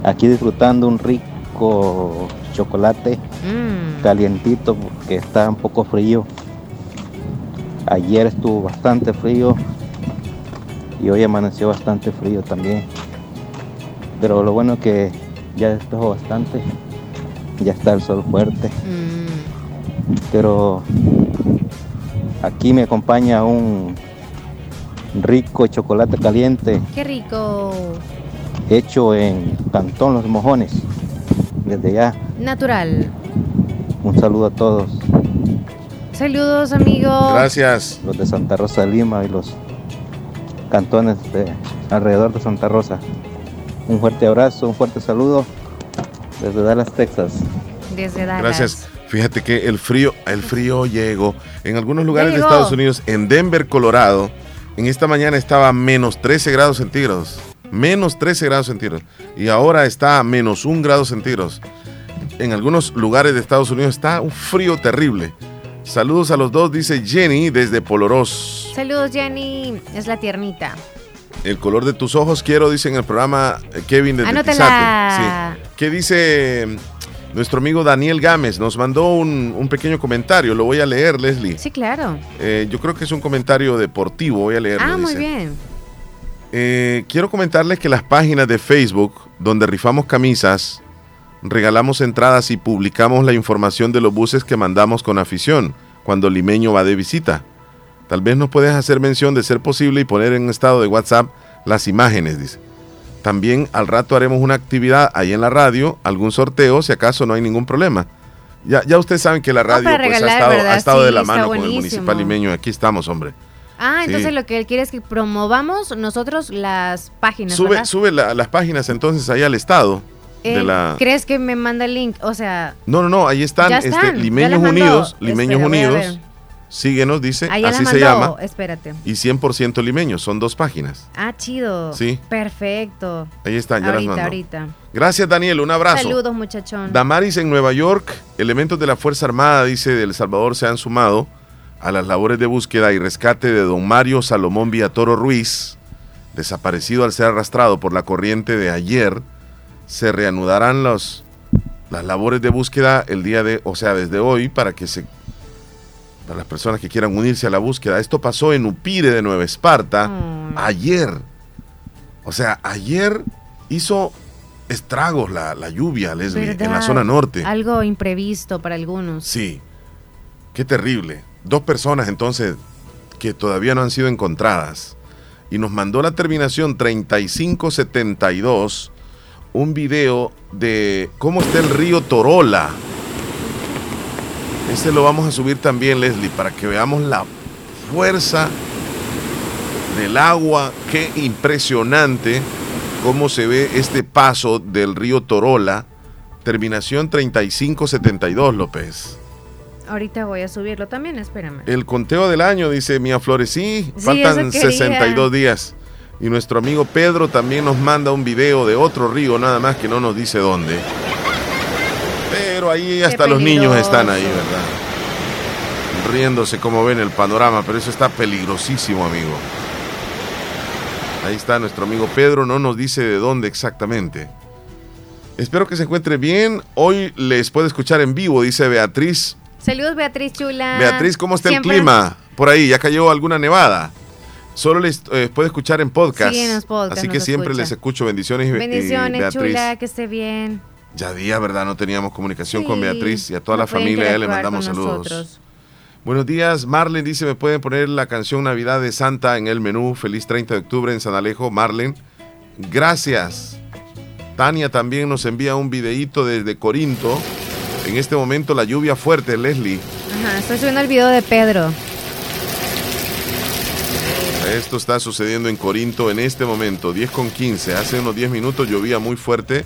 Aquí disfrutando un rico chocolate Mm. calientito porque está un poco frío. Ayer estuvo bastante frío y hoy amaneció bastante frío también. Pero lo bueno que ya despejó bastante. Ya está el sol fuerte. Pero aquí me acompaña un rico chocolate caliente Qué rico. hecho en Cantón Los Mojones. Desde allá, Natural. un saludo a todos. Saludos, amigos. Gracias. Los de Santa Rosa de Lima y los cantones de alrededor de Santa Rosa. Un fuerte abrazo, un fuerte saludo desde Dallas, Texas. Desde Dallas. Gracias. Fíjate que el frío, el frío llegó. En algunos lugares de. Estados Unidos, en Denver, Colorado, en esta mañana estaba a menos 13 grados centígrados. Menos 13 grados centígrados. Y ahora está a menos 1 grado centígrados. En algunos lugares de Estados Unidos está un frío terrible. Saludos a los dos, dice Jenny desde Poloros. Saludos, Jenny. Es la tiernita. El color de tus ojos quiero, dice en el programa eh, Kevin. Tizate. Sí. ¿Qué dice nuestro amigo Daniel Gámez? Nos mandó un, un pequeño comentario, lo voy a leer, Leslie. Sí, claro. Eh, yo creo que es un comentario deportivo, voy a leerlo. ah, muy bien. Eh, quiero comentarles que las páginas de Facebook, donde rifamos camisas, regalamos entradas y publicamos la información de los buses que mandamos con afición cuando el limeño va de visita. Tal vez nos puedes hacer mención de ser posible y poner en estado de WhatsApp las imágenes, dice. También al rato haremos una actividad ahí en la radio, algún sorteo, si acaso no hay ningún problema. Ya, ya ustedes saben que la radio pues, ha estado, ¿verdad? ha estado Sí, de la mano con el municipal limeño. Aquí estamos, hombre. Ah, Sí. entonces lo que él quiere es que promovamos nosotros las páginas, Sube, ¿verdad? sube la- las páginas entonces ahí al estado de la. ¿Crees que me manda el link? O sea, No, no, no, ahí están, Ya este, están, Limeños. Unidos, Limeños Unidos. Síguenos, dice, ahí así se llama. Espérate. Y 100% limeños, son dos páginas. Ah, chido. Sí. Perfecto. Ahí están, ya ahorita, las mandó. ahorita. Gracias, Daniel, un abrazo. Saludos, muchachón. Damaris en Nueva York, elementos de la Fuerza Armada, dice, de El Salvador se han sumado a las labores de búsqueda y rescate de don Mario Salomón Villatoro Ruiz, desaparecido al ser arrastrado por la corriente de ayer. Se reanudarán los, las labores de búsqueda el día de, o sea, desde hoy, para que se para las personas que quieran unirse a la búsqueda. Esto pasó en Upire de Nueva Esparta ayer. O sea, ayer hizo estragos la, la lluvia, Leslie, en la zona norte. Algo imprevisto para algunos. Sí, qué terrible. Dos personas entonces que todavía no han sido encontradas. Y nos mandó la terminación 3572 un video de cómo está el río Torola. Este lo vamos a subir también, Leslie, para que veamos la fuerza del agua. Qué impresionante cómo se ve este paso del río Torola. Terminación 3572, López. Ahorita voy a subirlo también, espérame. El conteo del año, dice Mía Flores. Sí, faltan eso quería. 62 días. Y nuestro amigo Pedro también nos manda un video de otro río, nada más que no nos dice dónde. Pero ahí hasta los niños están ahí, ¿verdad? Riéndose como ven el panorama, pero eso está peligrosísimo, amigo. Ahí está nuestro amigo Pedro, no nos dice de dónde exactamente. Espero que se encuentre bien. Hoy les puede escuchar en vivo, dice Beatriz. Saludos, Beatriz Chula. Beatriz, ¿cómo está Siempre- el clima? Por ahí, ¿ya cayó alguna nevada? Solo les eh, puede escuchar en podcast. Sí, en los podcasts Así que siempre escucha. les escucho. Bendiciones, y- y Bendiciones, Beatriz. Chula, que esté bien. Ya día, ¿verdad? No teníamos comunicación Sí, con Beatriz y a toda la familia. eh, le mandamos saludos. nosotros. Buenos días, Marlen dice, ¿me pueden poner la canción Navidad de Santa en el menú? Feliz 30 de octubre en San Alejo, Marlen. Gracias. Tania también nos envía un videíto desde Corinto. En este momento la lluvia fuerte, Leslie. Ajá, estoy subiendo el video de Pedro. Esto está sucediendo en Corinto en este momento, 10 con 15. Hace unos 10 minutos llovía muy fuerte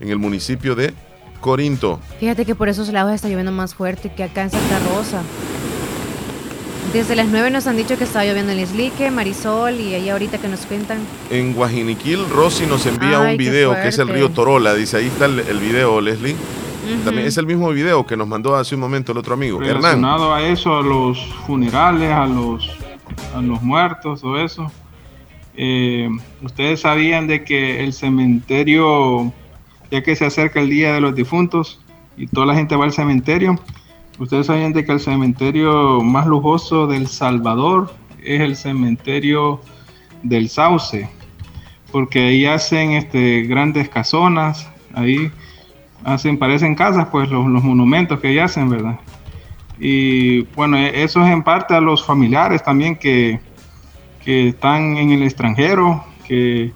en el municipio de Corinto. Fíjate que por esos lados está lloviendo más fuerte que acá en Santa Rosa. Desde las 9 nos han dicho que estaba lloviendo en Islique, Marisol y ahí ahorita que nos cuentan. En Guajiniquil, Rosy nos envía Ay, un video que es el río Torola. Dice, ahí está el, el video, Leslie. Ujú. También es el mismo video que nos mandó hace un momento el otro amigo. Hernán. relacionado a eso, a los funerales, a los, a los muertos, todo eso. Eh, Ustedes sabían de que el cementerio, ya que se acerca el Día de los Difuntos y toda la gente va al cementerio, ustedes sabían de que el cementerio más lujoso del Salvador es el cementerio del Sauce, porque ahí hacen este, grandes casonas, ahí hacen, parecen casas, pues los, monumentos que ahí hacen, ¿verdad? Y bueno, e- eso es en parte a los familiares también que, que están en el extranjero, que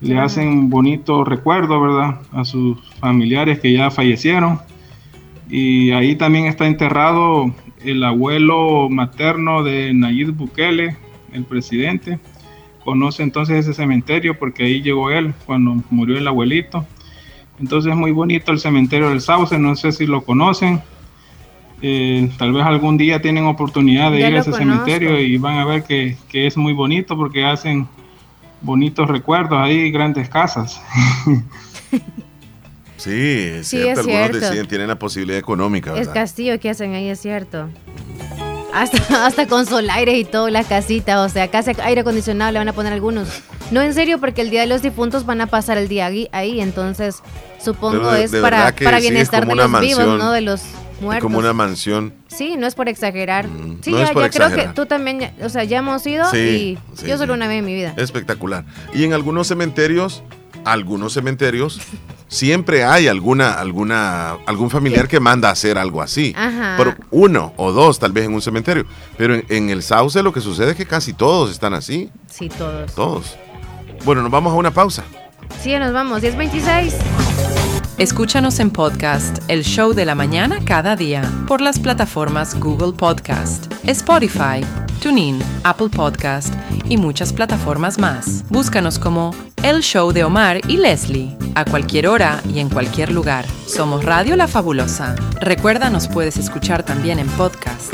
le hacen bonito recuerdo, ¿verdad? A sus familiares que ya fallecieron. Y ahí también está enterrado el abuelo materno de Nayib Bukele, el presidente. Conoce entonces ese cementerio porque ahí llegó él cuando murió el abuelito. Entonces es muy bonito el cementerio del Sauce, no sé si lo conocen. Eh, tal vez algún día tienen oportunidad de ir a ese conozco. cementerio y van a ver que, que es muy bonito porque hacen bonitos recuerdos ahí, grandes casas. Sí, es Sí, cierto. es Algunos cierto. deciden, tienen la posibilidad económica, Es ¿verdad? castillo que hacen ahí, es cierto. Hasta, hasta con solaires y todo, la casita. O sea, casa aire acondicionado le van a poner algunos. No en serio, porque el día de los difuntos van a pasar el día ahí, ahí, entonces supongo de- es de para, para sí, es bienestar de los vivos, no de los muertos. como una mansión. Sí, no es por exagerar. sí, no ya, es por ya creo que tú también, o sea, ya hemos ido Sí, y sí, yo solo sí. una vez en mi vida. Espectacular. Y en algunos cementerios, algunos cementerios, siempre hay alguna, alguna, algún familiar que manda a hacer algo así. Ajá. Pero uno o dos tal vez en un cementerio. Pero en, en el sauce lo que sucede es que casi todos están así. Sí, todos. Todos. Bueno, nos vamos a una pausa. Sí, nos vamos. 10.26. Escúchanos en podcast El Show de la Mañana cada día por las plataformas Google Podcast, Spotify, TuneIn, Apple Podcast y muchas plataformas más. Búscanos como El Show de Omar y Leslie a cualquier hora y en cualquier lugar. Somos Radio La Fabulosa. Recuerda, nos puedes escuchar también en podcast.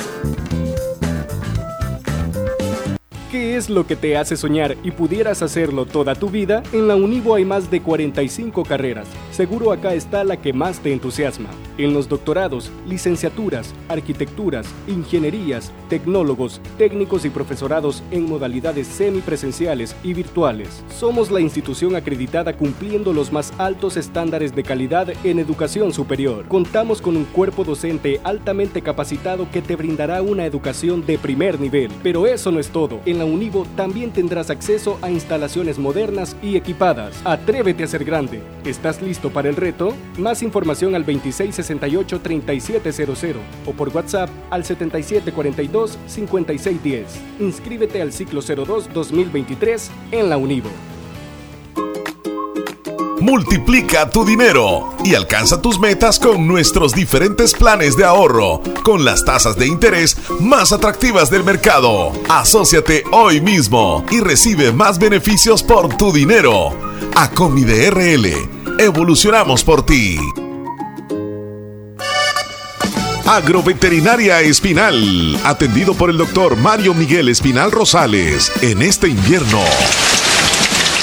¿Qué es lo que te hace soñar y pudieras hacerlo toda tu vida? En la Univo hay más de 45 carreras. Seguro acá está la que más te entusiasma. En los doctorados, licenciaturas, arquitecturas, ingenierías, tecnólogos, técnicos y profesorados en modalidades semipresenciales y virtuales. Somos la institución acreditada cumpliendo los más altos estándares de calidad en educación superior. Contamos con un cuerpo docente altamente capacitado que te brindará una educación de primer nivel. Pero eso no es todo. En la Univo también tendrás acceso a instalaciones modernas y equipadas. Atrévete a ser grande. ¿Estás listo para el reto? Más información al 2668-3700 o por WhatsApp al 7742-5610. Inscríbete al ciclo 02-2023 en la Univo. Multiplica tu dinero y alcanza tus metas con nuestros diferentes planes de ahorro, con las tasas de interés más atractivas del mercado. Asociate hoy mismo y recibe más beneficios por tu dinero. Acomide RL, evolucionamos por ti. Agroveterinaria Espinal, atendido por el doctor Mario Miguel Espinal Rosales. En este invierno.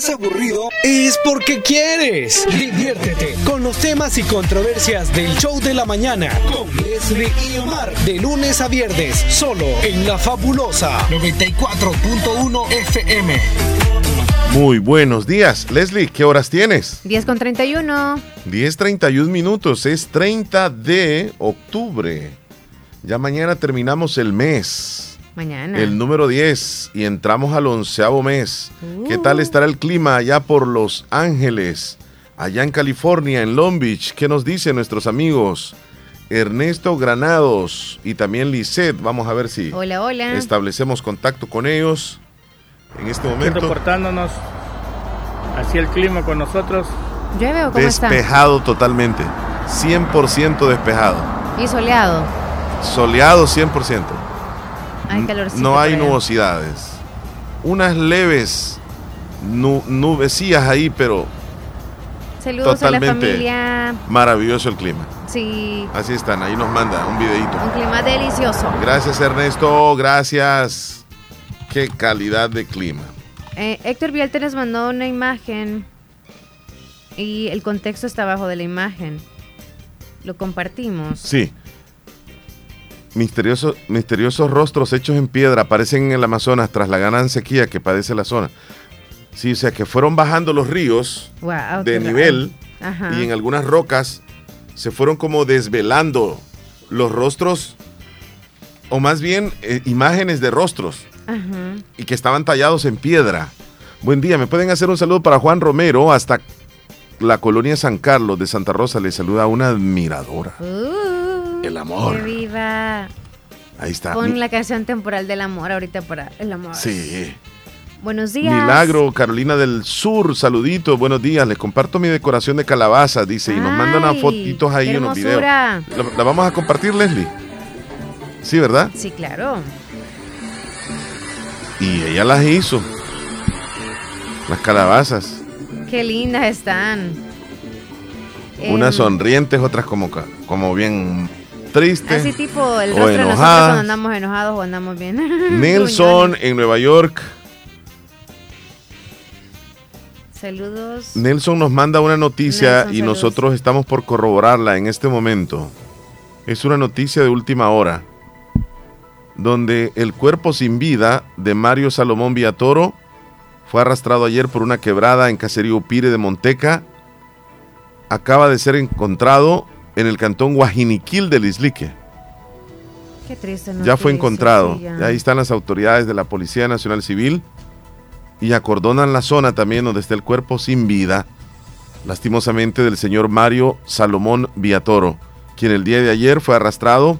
Estás aburrido, es porque quieres. Diviértete con los temas y controversias del show de la mañana con Leslie y Omar de lunes a viernes, solo en La Fabulosa 94.1 FM. Muy buenos días. Leslie, ¿qué horas tienes? 10 con 31. 10.31 minutos. Es 30 de octubre. Ya mañana terminamos el mes. Mañana. El número 10 y entramos al onceavo mes. ¿Qué tal Uh. estará el clima allá por Los Ángeles? Allá en California, en Long Beach. ¿Qué nos dicen nuestros amigos? Ernesto Granados y también Lisette. Vamos a ver si Hola, hola. establecemos contacto con ellos en este momento. reportándonos así el clima con nosotros. ¿Llueve o cómo está? Despejado totalmente. 100% despejado. Y soleado. Soleado 100%. Hay. No hay nubosidades. Unas leves nu- nubecillas ahí, pero Saludos a la totalmente familia. maravilloso el clima. Sí, Así están, ahí nos manda un videito. un clima delicioso. Gracias Ernesto, gracias. Qué calidad de clima. Eh, Héctor Vialte nos mandó una imagen y el contexto está abajo de la imagen. Lo compartimos. Sí. Misteriosos, misteriosos rostros hechos en piedra aparecen en el Amazonas tras la gran sequía que padece la zona. Sí, o sea que fueron bajando los ríos Wow, de nivel. Ajá. y en algunas rocas se fueron como desvelando los rostros, o más bien eh, imágenes de rostros Ajá. y que estaban tallados en piedra. Buen día, me pueden hacer un saludo para Juan Romero hasta la colonia San Carlos de Santa Rosa. Le saluda una admiradora. Uh, El amor. Que viva. Ahí está. Con la canción temporal del amor ahorita para el amor. Sí. Buenos días. Milagro, Carolina del Sur, saludito, buenos días. Les comparto mi decoración de calabaza, dice, y nos mandan unas fotitos ahí los videos. ¿La, la vamos a compartir, Leslie? Sí, ¿verdad? Sí, claro. Y ella las hizo. Las calabazas. Qué lindas están. Unas Em, sonrientes, otras como, como bien tristes. Así tipo el rostro de nosotros cuando andamos enojados o andamos bien. Nelson en Nueva York. Saludos. Nelson nos manda una noticia Nelson, y saludos. nosotros estamos por corroborarla en este momento. Es una noticia de última hora, donde el cuerpo sin vida de Mario Salomón Villatoro fue arrastrado ayer por una quebrada en Caserío Upire de Monteca. Acaba de ser encontrado en el cantón Guajiniquil del Islique. Qué triste. Ya fue encontrado. sí, ya. Ahí están las autoridades de la Policía Nacional Civil y acordonan la zona también donde está el cuerpo sin vida, lastimosamente del señor Mario Salomón Villatoro, quien el día de ayer fue arrastrado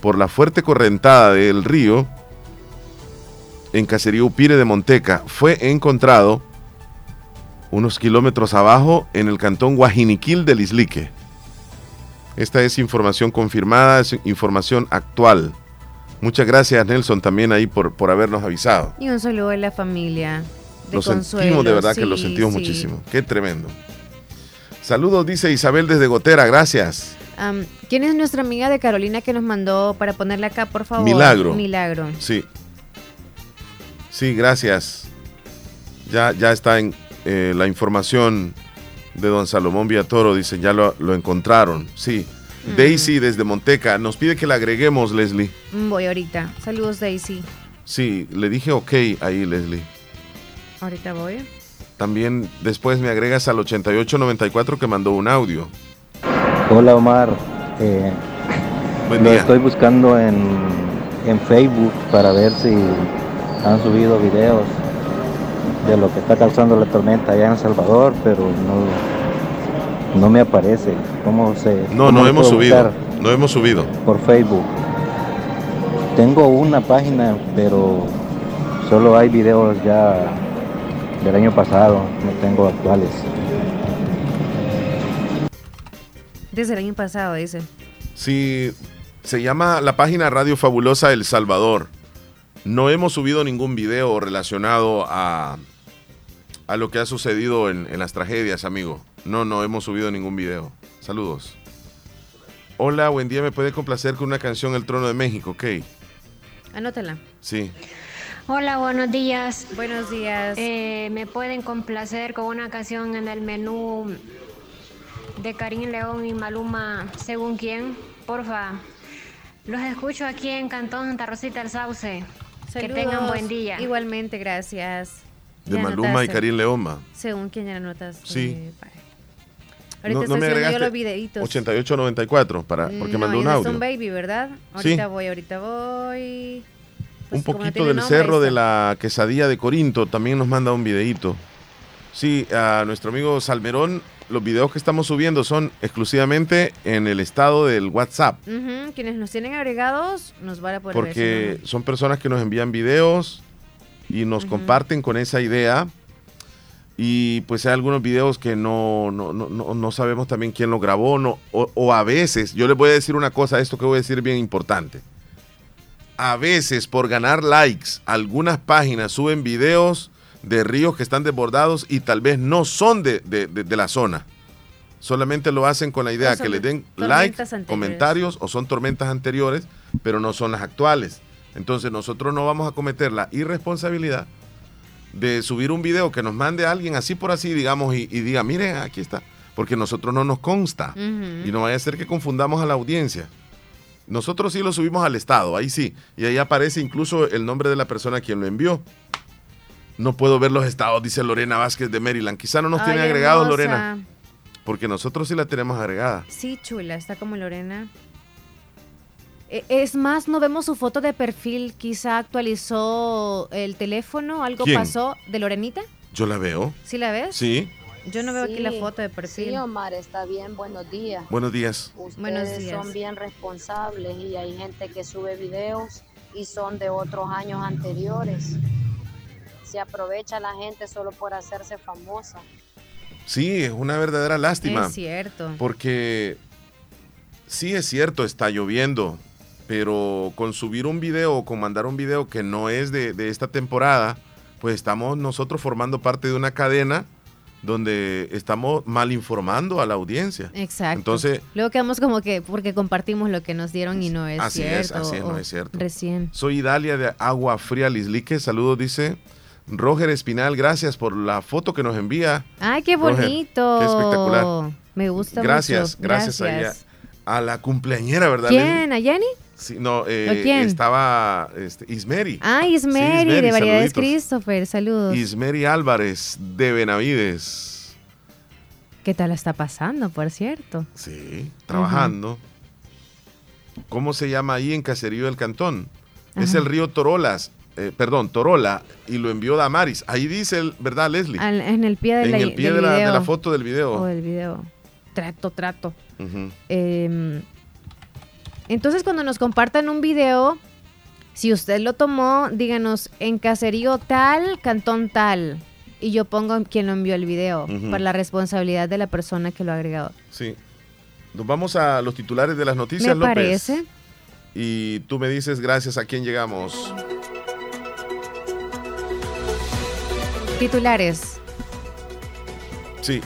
por la fuerte correntada del río en Caserío Upire de Monteca. Fue encontrado unos kilómetros abajo en el cantón Guajiniquil del Islique. Esta es información confirmada, es información actual. Muchas gracias Nelson también ahí por, por habernos avisado. Y un saludo a la familia. De Lo Consuelo, sentimos de verdad que lo sentimos sí. muchísimo. Qué tremendo. Saludos, dice Isabel desde Gotera, gracias. ¿Quién es nuestra amiga de Carolina que nos mandó para ponerla acá, por favor? Milagro. Milagro. Sí. Sí, gracias. Ya, ya está en eh, la información de don Salomón Villatoro, dice, ya lo, lo encontraron. Sí. Mm. Daisy desde Monteca nos pide que la agreguemos, Leslie. Mm, Voy ahorita. Saludos, Daisy. Sí, le dije ok ahí, Leslie. Ahorita voy. También después me agregas al 8894 que mandó un audio. Hola Omar, Eh, Buen lo día. estoy buscando en, en Facebook para ver si han subido videos de lo que está causando la tormenta allá en El Salvador, pero no, no me aparece. ¿Cómo se? No, cómo no hemos subido. No hemos subido. Por Facebook. Tengo una página, pero solo hay videos ya del año pasado, no tengo actuales. Desde el año pasado, dice. Sí, se llama la página Radio Fabulosa El Salvador. No hemos subido ningún video relacionado a, a lo que ha sucedido en, en las tragedias, amigo. No, no hemos subido ningún video. Saludos. Hola, buen día. ¿Me puede complacer con una canción El Trono de México? Ok. Anótala. Sí. Hola, buenos días. Buenos días. Eh, ¿Me pueden complacer con una canción en el menú de Karim León y Maluma, según quién? Porfa. Los escucho aquí en Cantón Santa Rosita del Sauce. Que Saludos. tengan buen día. Igualmente, gracias. De Ya Maluma y anotaste. Karim Leoma. Según quien ya anotas. Sí. eh, Ahorita No, no me agregaste los videitos. 8894 para, porque no, mandó un audio. son baby, ¿verdad? Sí. Ahorita voy, ahorita voy. Pues, un no poquito tiene del nombre, cerro de la quesadilla de Corinto también nos manda un videíto. Sí, a nuestro amigo Salmerón, los videos que estamos subiendo son exclusivamente en el estado del WhatsApp, Ujú, Quienes nos tienen agregados nos van a poder ver porque su son personas que nos envían videos y nos comparten con esa idea. Y pues hay algunos videos que no, no, no, no- sabemos también quién lo grabó, no, o, o a veces, yo les voy a decir una cosa, esto que voy a decir es bien importante. A veces por ganar likes, algunas páginas suben videos de ríos que están desbordados y tal vez no son de, de- de- de la zona. Solamente lo hacen con la idea que le den tormentas like, anteriores. comentarios o son tormentas anteriores, pero no son las actuales. Entonces nosotros no vamos a cometer la irresponsabilidad de subir un video que nos mande alguien así por así, digamos, y, y diga, miren, aquí está, porque nosotros no nos consta. Y no vaya a ser que confundamos a la audiencia. Nosotros sí lo subimos al Estado, ahí sí. Y ahí aparece incluso el nombre de la persona a quien lo envió. No puedo ver los estados, dice Lorena Vázquez de Maryland. Quizá no nos Ay, tiene agregados, hermosa. Lorena. Porque nosotros sí la tenemos agregada. Sí, chula, está como Lorena. E- Es más, no vemos su foto de perfil. Quizá actualizó el teléfono, algo ¿Quién? pasó de Lorenita. Yo la veo. ¿Sí la ves? Sí. Yo no veo aquí la foto de perfil. Sí, Omar, está bien, buenos días. Buenos días. Ustedes Buenos días. son bien responsables y hay gente que sube videos y son de otros años anteriores. Se aprovecha la gente solo por hacerse famosa. Sí, es una verdadera lástima. Es cierto. Porque sí es cierto, está lloviendo, pero con subir un video o con mandar un video que no es de, de esta temporada, pues estamos nosotros formando parte de una cadena donde estamos mal informando a la audiencia. Exacto. Entonces, Luego quedamos como que porque compartimos lo que nos dieron y no es así cierto. es, así es, no es cierto. Recién. Soy Idalia de Agua Fría Lislique. Saludos, dice Roger Espinal. Gracias por la foto que nos envía. Ay, qué Roger, bonito. qué espectacular. Me gusta Gracias, mucho. gracias, a ella. A la cumpleañera, ¿verdad? ¿Quién? ¿A Jenny? Sí, no, eh, ¿A quién? estaba este, Ismeri. Ah, Sí, Ismeri, de Variedades saluditos. Christopher. Saludos. Ismeri Álvarez de Benavides. ¿Qué tal está pasando, por cierto? Sí, trabajando. ¿Cómo se llama ahí en Caserío del Cantón? Es el río Torolas, eh, perdón, Torola, y lo envió Damaris. Ahí dice, el, ¿verdad, Leslie? Al- en el pie de en la, el pie del de la, de video. la foto del video. O del video. Trato, trato. Eh, entonces, cuando nos compartan un video, si usted lo tomó, díganos en caserío tal, cantón tal. Y yo pongo quién lo envió el video, Ujú. para la responsabilidad de la persona que lo ha agregado. Sí. Nos vamos a los titulares de las noticias, Me López. parece. Y tú me dices gracias a quién llegamos. Titulares. Sí.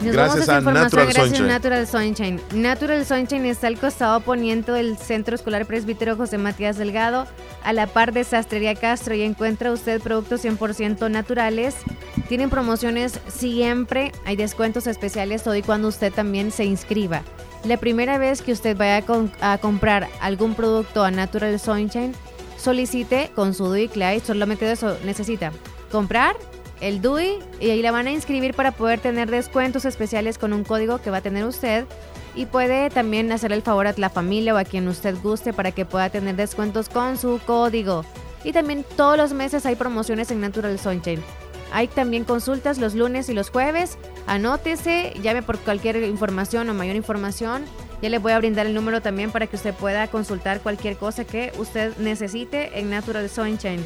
Nos Gracias vamos a a Natural gracias Sunshine. Natural Sunshine. Natural Sunshine está al costado poniente del Centro Escolar Presbítero José Matías Delgado, a la par de Sastrería Castro, y encuentra usted productos 100% naturales. Tienen promociones siempre, hay descuentos especiales todo y cuando usted también se inscriba. La primera vez que usted vaya a, con- a comprar algún producto a Natural Sunshine, solicite con su DUI Clay, solamente eso necesita comprar el DUI y ahí la van a inscribir para poder tener descuentos especiales con un código que va a tener usted y puede también hacer el favor a la familia o a quien usted guste para que pueda tener descuentos con su código. Y también todos los meses hay promociones en Natural Sunshine. Hay también consultas los lunes y los jueves. Anótese, llame por cualquier información o mayor información. Ya le voy a brindar el número también para que usted pueda consultar cualquier cosa que usted necesite en Natural Sunshine.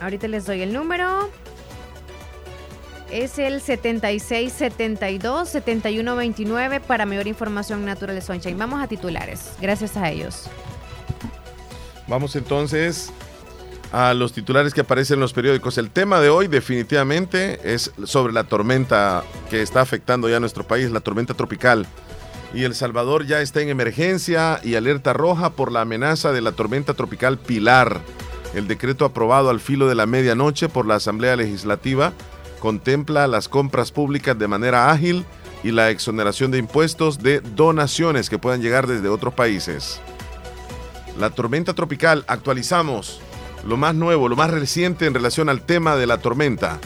Ahorita les doy el número. Es el 7672-7129 para mayor información Natural Sunshine. Vamos a titulares. Gracias a ellos. Vamos entonces a los titulares que aparecen en los periódicos. El tema de hoy definitivamente es sobre la tormenta que está afectando ya a nuestro país, la tormenta tropical. Y El Salvador ya está en emergencia y alerta roja por la amenaza de la tormenta tropical Pilar. El decreto aprobado al filo de la medianoche por la Asamblea Legislativa contempla las compras públicas de manera ágil y la exoneración de impuestos de donaciones que puedan llegar desde otros países. La tormenta tropical, actualizamos lo más nuevo, lo más reciente en relación al tema de la tormenta.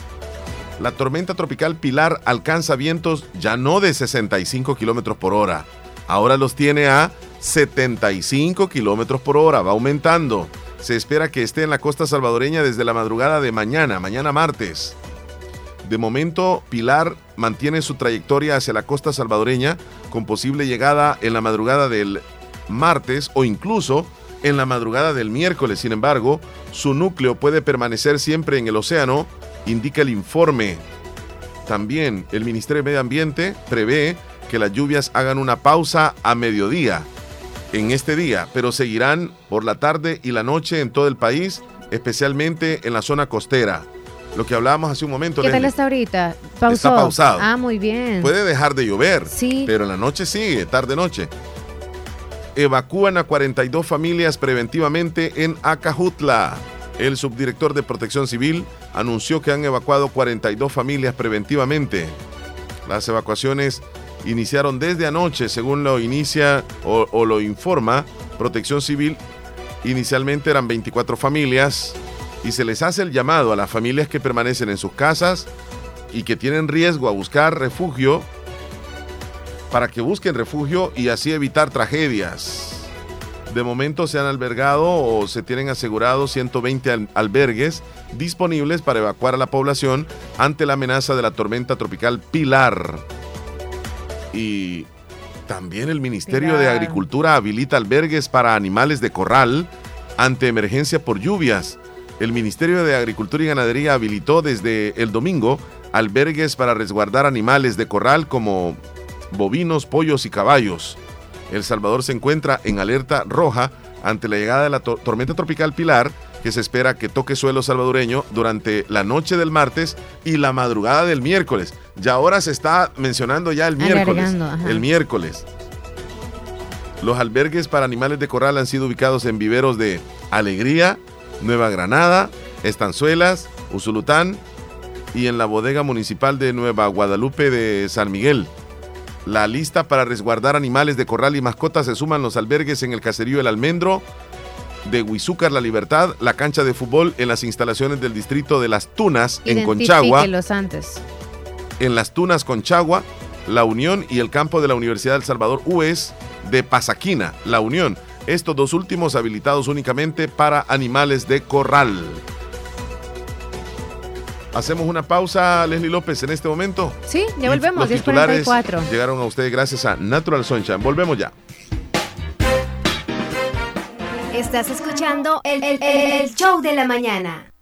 La tormenta tropical Pilar alcanza vientos ya no de 65 kilómetros por hora, ahora los tiene a 75 kilómetros por hora, va aumentando. Se espera que esté en la costa salvadoreña desde la madrugada de mañana, mañana martes. De momento, Pilar mantiene su trayectoria hacia la costa salvadoreña con posible llegada en la madrugada del martes o incluso en la madrugada del miércoles. Sin embargo, su núcleo puede permanecer siempre en el océano, indica el informe. También el Ministerio de Medio Ambiente prevé que las lluvias hagan una pausa a mediodía en este día, pero seguirán por la tarde y la noche en todo el país, especialmente en la zona costera. Lo que hablábamos hace un momento. ¿Qué tal Leslie. está ahorita? ¿Pausó? Está pausado. Ah, muy bien. Puede dejar de llover, Sí. pero en la noche sigue, tarde-noche. Evacúan a 42 familias preventivamente en Acajutla. El subdirector de Protección Civil anunció que han evacuado 42 familias preventivamente. Las evacuaciones iniciaron desde anoche, según lo inicia o, lo informa Protección Civil. Inicialmente eran 24 familias y se les hace el llamado a las familias que permanecen en sus casas y que tienen riesgo a buscar refugio para que busquen refugio y así evitar tragedias. De momento se han albergado o se tienen asegurados 120 al- albergues disponibles para evacuar a la población ante la amenaza de la tormenta tropical Pilar. Y también el Ministerio de. Agricultura habilita albergues para animales de corral ante emergencia por lluvias. El Ministerio de Agricultura y Ganadería habilitó desde el domingo albergues para resguardar animales de corral como bovinos, pollos y caballos. El Salvador se encuentra en alerta roja ante la llegada de la to- tormenta tropical Pilar, que se espera que toque suelo salvadoreño durante la noche del martes y la madrugada del miércoles. Ya ahora se está mencionando ya el miércoles. El miércoles. Los albergues para animales de corral han sido ubicados en viveros de Alegría, Nueva Granada, Estanzuelas, Usulután y en la bodega municipal de Nueva Guadalupe de San Miguel. La lista para resguardar animales de corral y mascotas se suman los albergues en el caserío El Almendro, de Huizúcar La Libertad, la cancha de fútbol en las instalaciones del distrito de Las Tunas en Conchagua, antes. en Las Tunas Conchagua, La Unión y el campo de la Universidad del Salvador UES de Pasaquina, La Unión. Estos dos últimos habilitados únicamente para animales de corral. Hacemos una pausa, Leslie López, en este momento. Sí, ya volvemos, Los titulares 10.44. llegaron a ustedes gracias a Natural Sunshine. Volvemos ya. Estás escuchando el, el- el show de la mañana.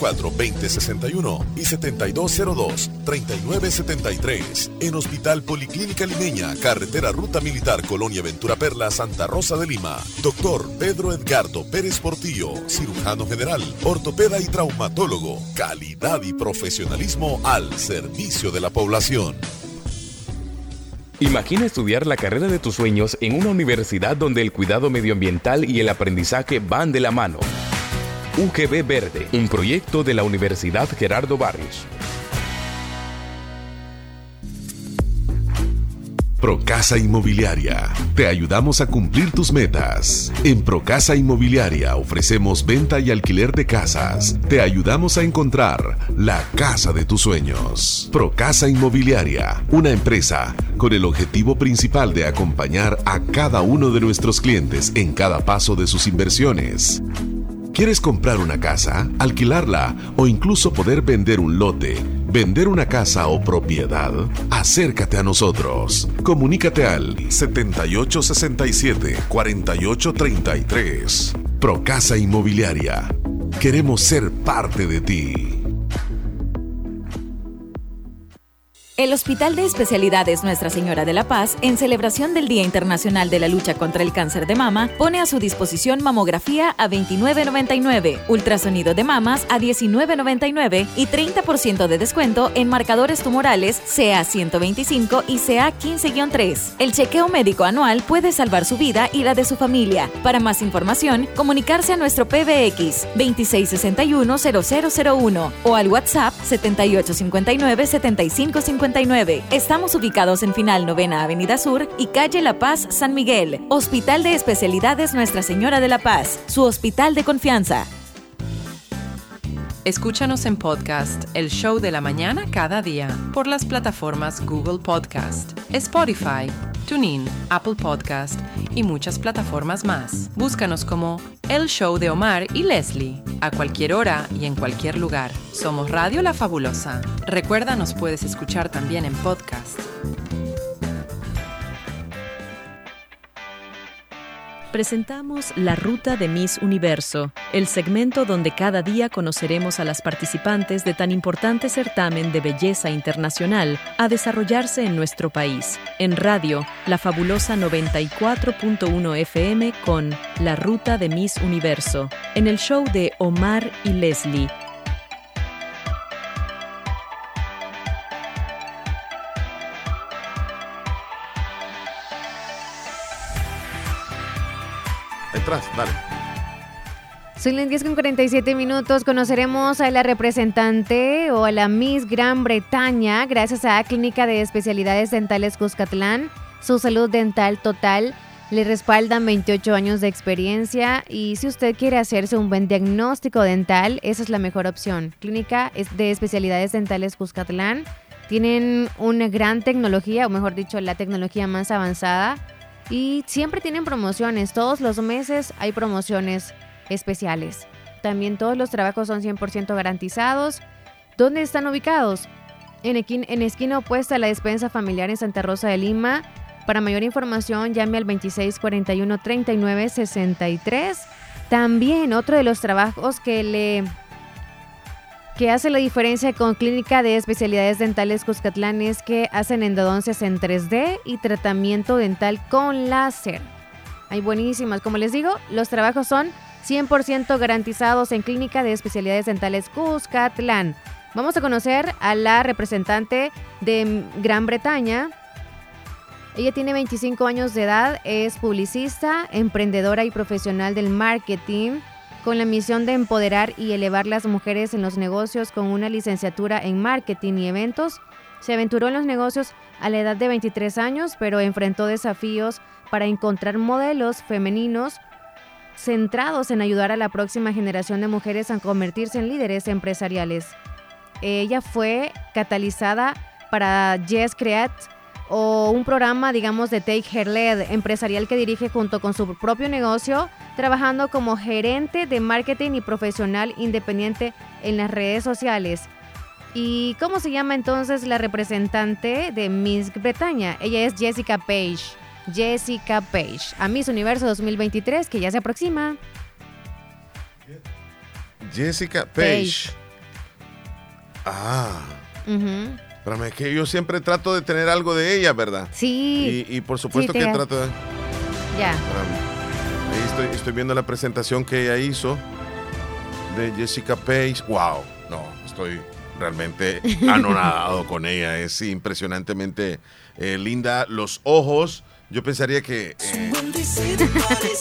2061 y 7202 3973 en Hospital Policlínica Limeña, Carretera Ruta Militar Colonia Ventura Perla, Santa Rosa de Lima. Doctor Pedro Edgardo Pérez Portillo, cirujano general, ortopeda y traumatólogo. Calidad y profesionalismo al servicio de la población. Imagina estudiar la carrera de tus sueños en una universidad donde el cuidado medioambiental y el aprendizaje van de la mano. UGB Verde, un proyecto de la Universidad Gerardo Barrios. Procasa Inmobiliaria. Te ayudamos a cumplir tus metas. En Procasa Inmobiliaria ofrecemos venta y alquiler de casas. Te ayudamos a encontrar la casa de tus sueños. Procasa Inmobiliaria, una empresa con el objetivo principal de acompañar a cada uno de nuestros clientes en cada paso de sus inversiones. ¿Quieres comprar una casa, alquilarla o incluso poder vender un lote, vender una casa o propiedad? Acércate a nosotros. Comunícate al 7867-4833. Procasa Inmobiliaria. Queremos ser parte de ti. El Hospital de Especialidades Nuestra Señora de la Paz, en celebración del Día Internacional de la Lucha contra el Cáncer de Mama, pone a su disposición mamografía a 29.99, ultrasonido de mamas a 19.99 y 30% de descuento en marcadores tumorales CA 125 y CA 15-3. El chequeo médico anual puede salvar su vida y la de su familia. Para más información, comunicarse a nuestro PBX 2661-0001 o al WhatsApp 7859-7559. Estamos ubicados en Final Novena Avenida Sur y Calle La Paz, San Miguel. Hospital de Especialidades Nuestra Señora de la Paz, su hospital de confianza. Escúchanos en podcast El Show de la Mañana cada día por las plataformas Google Podcast, Spotify, TuneIn, Apple Podcast y muchas plataformas más. Búscanos como El Show de Omar y Leslie a cualquier hora y en cualquier lugar. Somos Radio La Fabulosa. Recuerda, nos puedes escuchar también en podcast. Presentamos La Ruta de Miss Universo, el segmento donde cada día conoceremos a las participantes de tan importante certamen de belleza internacional a desarrollarse en nuestro país. En radio, La Fabulosa 94.1 FM con La Ruta de Miss Universo, en el show de Omar y Leslie. Atrás, dale. Son las 10 con 47 minutos. Conoceremos a la representante o a la Miss Gran Bretaña gracias a Clínica de Especialidades Dentales Cuscatlán. Su salud dental total le respaldan 28 años de experiencia y si usted quiere hacerse un buen diagnóstico dental, esa es la mejor opción. Clínica de Especialidades Dentales Cuscatlán. Tienen una gran tecnología, o mejor dicho, la tecnología más avanzada Y siempre tienen promociones, todos los meses hay promociones especiales. También todos los trabajos son 100% garantizados. ¿Dónde están ubicados? En, esquina opuesta a la despensa familiar en Santa Rosa de Lima. Para mayor información, llame al 2641-3963. También otro de los trabajos que le que hace la diferencia con Clínica de Especialidades Dentales Cuscatlán es que hacen endodoncias en 3D y tratamiento dental con láser. Hay buenísimas. Como les digo, los trabajos son 100% garantizados en Clínica de Especialidades Dentales Cuscatlán. Vamos a conocer a la representante de Gran Bretaña. Ella tiene 25 años de edad, es publicista, emprendedora y profesional del marketing con la misión de empoderar y elevar las mujeres en los negocios con una licenciatura en marketing y eventos. Se aventuró en los negocios a la edad de 23 años, pero enfrentó desafíos para encontrar modelos femeninos centrados en ayudar a la próxima generación de mujeres a convertirse en líderes empresariales. Ella fue catalizada para Yes Create o un programa, digamos, de Take Her Lead empresarial que dirige junto con su propio negocio, trabajando como gerente de marketing y profesional independiente en las redes sociales. ¿Y cómo se llama entonces la representante de Miss Bretaña? Ella es Jessica Page. Jessica Page, a Miss Universo 2023, que ya se aproxima. Jessica Page. Ah. Ujú. Espérame, es que yo siempre trato de tener algo de ella, ¿verdad? Sí. Y, y por supuesto Sí, que trato de... Ya. Ahí estoy, estoy viendo la presentación que ella hizo de Jessica Page. ¡Wow! No, estoy realmente anonadado con ella. Es impresionantemente eh, linda. Los ojos, yo pensaría que eh,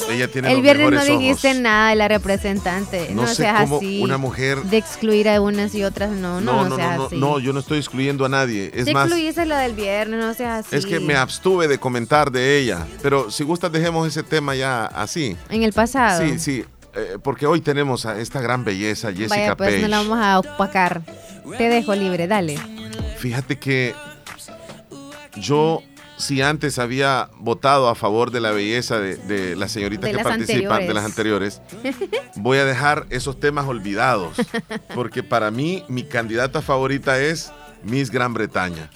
ella tiene El los viernes no dijiste ojos. nada de la representante. No No, sé seas cómo así. una mujer- De excluir a unas y otras, no, no, No, no, seas así. no, yo no estoy excluyendo a nadie. Es Te más, excluiste lo del viernes, no seas así. es que me abstuve de comentar de ella. Pero si gustas, dejemos ese tema ya así. En el pasado. Sí, sí. eh, porque hoy tenemos a esta gran belleza, Jessica Vaya, pues Page. no la vamos a opacar. Te dejo libre, dale. Fíjate que yo, si antes había votado a favor de la belleza de, de las señoritas De que las participan, de las anteriores. voy a dejar esos temas olvidados. Porque para mí, mi candidata favorita es Miss Gran Bretaña.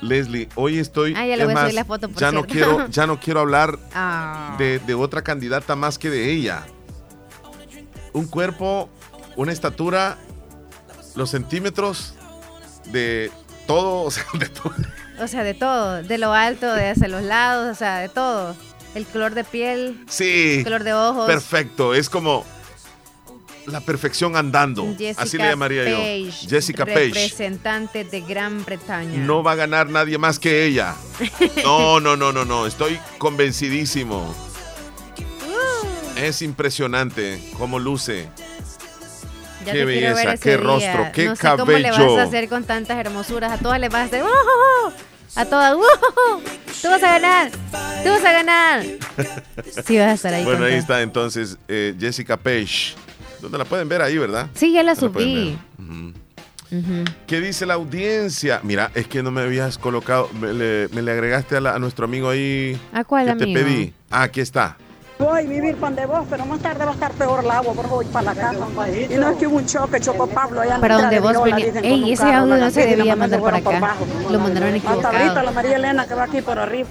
Leslie, hoy estoy. Ah, ya le voy a más, subir la foto, por ya no quiero, ya no quiero hablar Ah. de, de otra candidata más que de ella. Un cuerpo, una estatura, los centímetros de todo, o sea, de todo. O sea, de todo. De lo alto, de hacia los lados, o sea, de todo. El color de piel, Sí. el color de ojos. Perfecto, es como la perfección andando. Jessica Así le llamaría Page, yo. Jessica Page. Representante de Gran Bretaña. No va a ganar nadie más que ella. No, no, no, no, no. Estoy convencidísimo. Es impresionante cómo luce. Ya qué belleza, qué día. rostro, qué no sé cabello. cómo le vas a hacer con tantas hermosuras. A todas les vas a hacer. ¡Oh! A todas. ¡Oh! Tú vas a ganar. Tú vas a ganar. Sí, vas a estar ahí. Bueno, ahí está entonces eh, Jessica Page. ¿Dónde la pueden ver ahí, verdad? Sí, ya la ¿Dónde pueden subí. ¿Qué dice la audiencia? Mira, es que no me habías colocado, me le, me le agregaste a, la- a nuestro amigo ahí. ¿A cuál que amigo? te pedí. Ah, aquí está. Voy a vivir pan de vos, pero más tarde va a estar peor el agua, por voy para la casa. Y no es que hubo un choque, chocó Pablo allá en Para la donde vos venías. Ey, ese carro, audio no se debía mandar para acá. Lo mandaron Hasta ahorita la equivocado. María Elena que va aquí por arriba.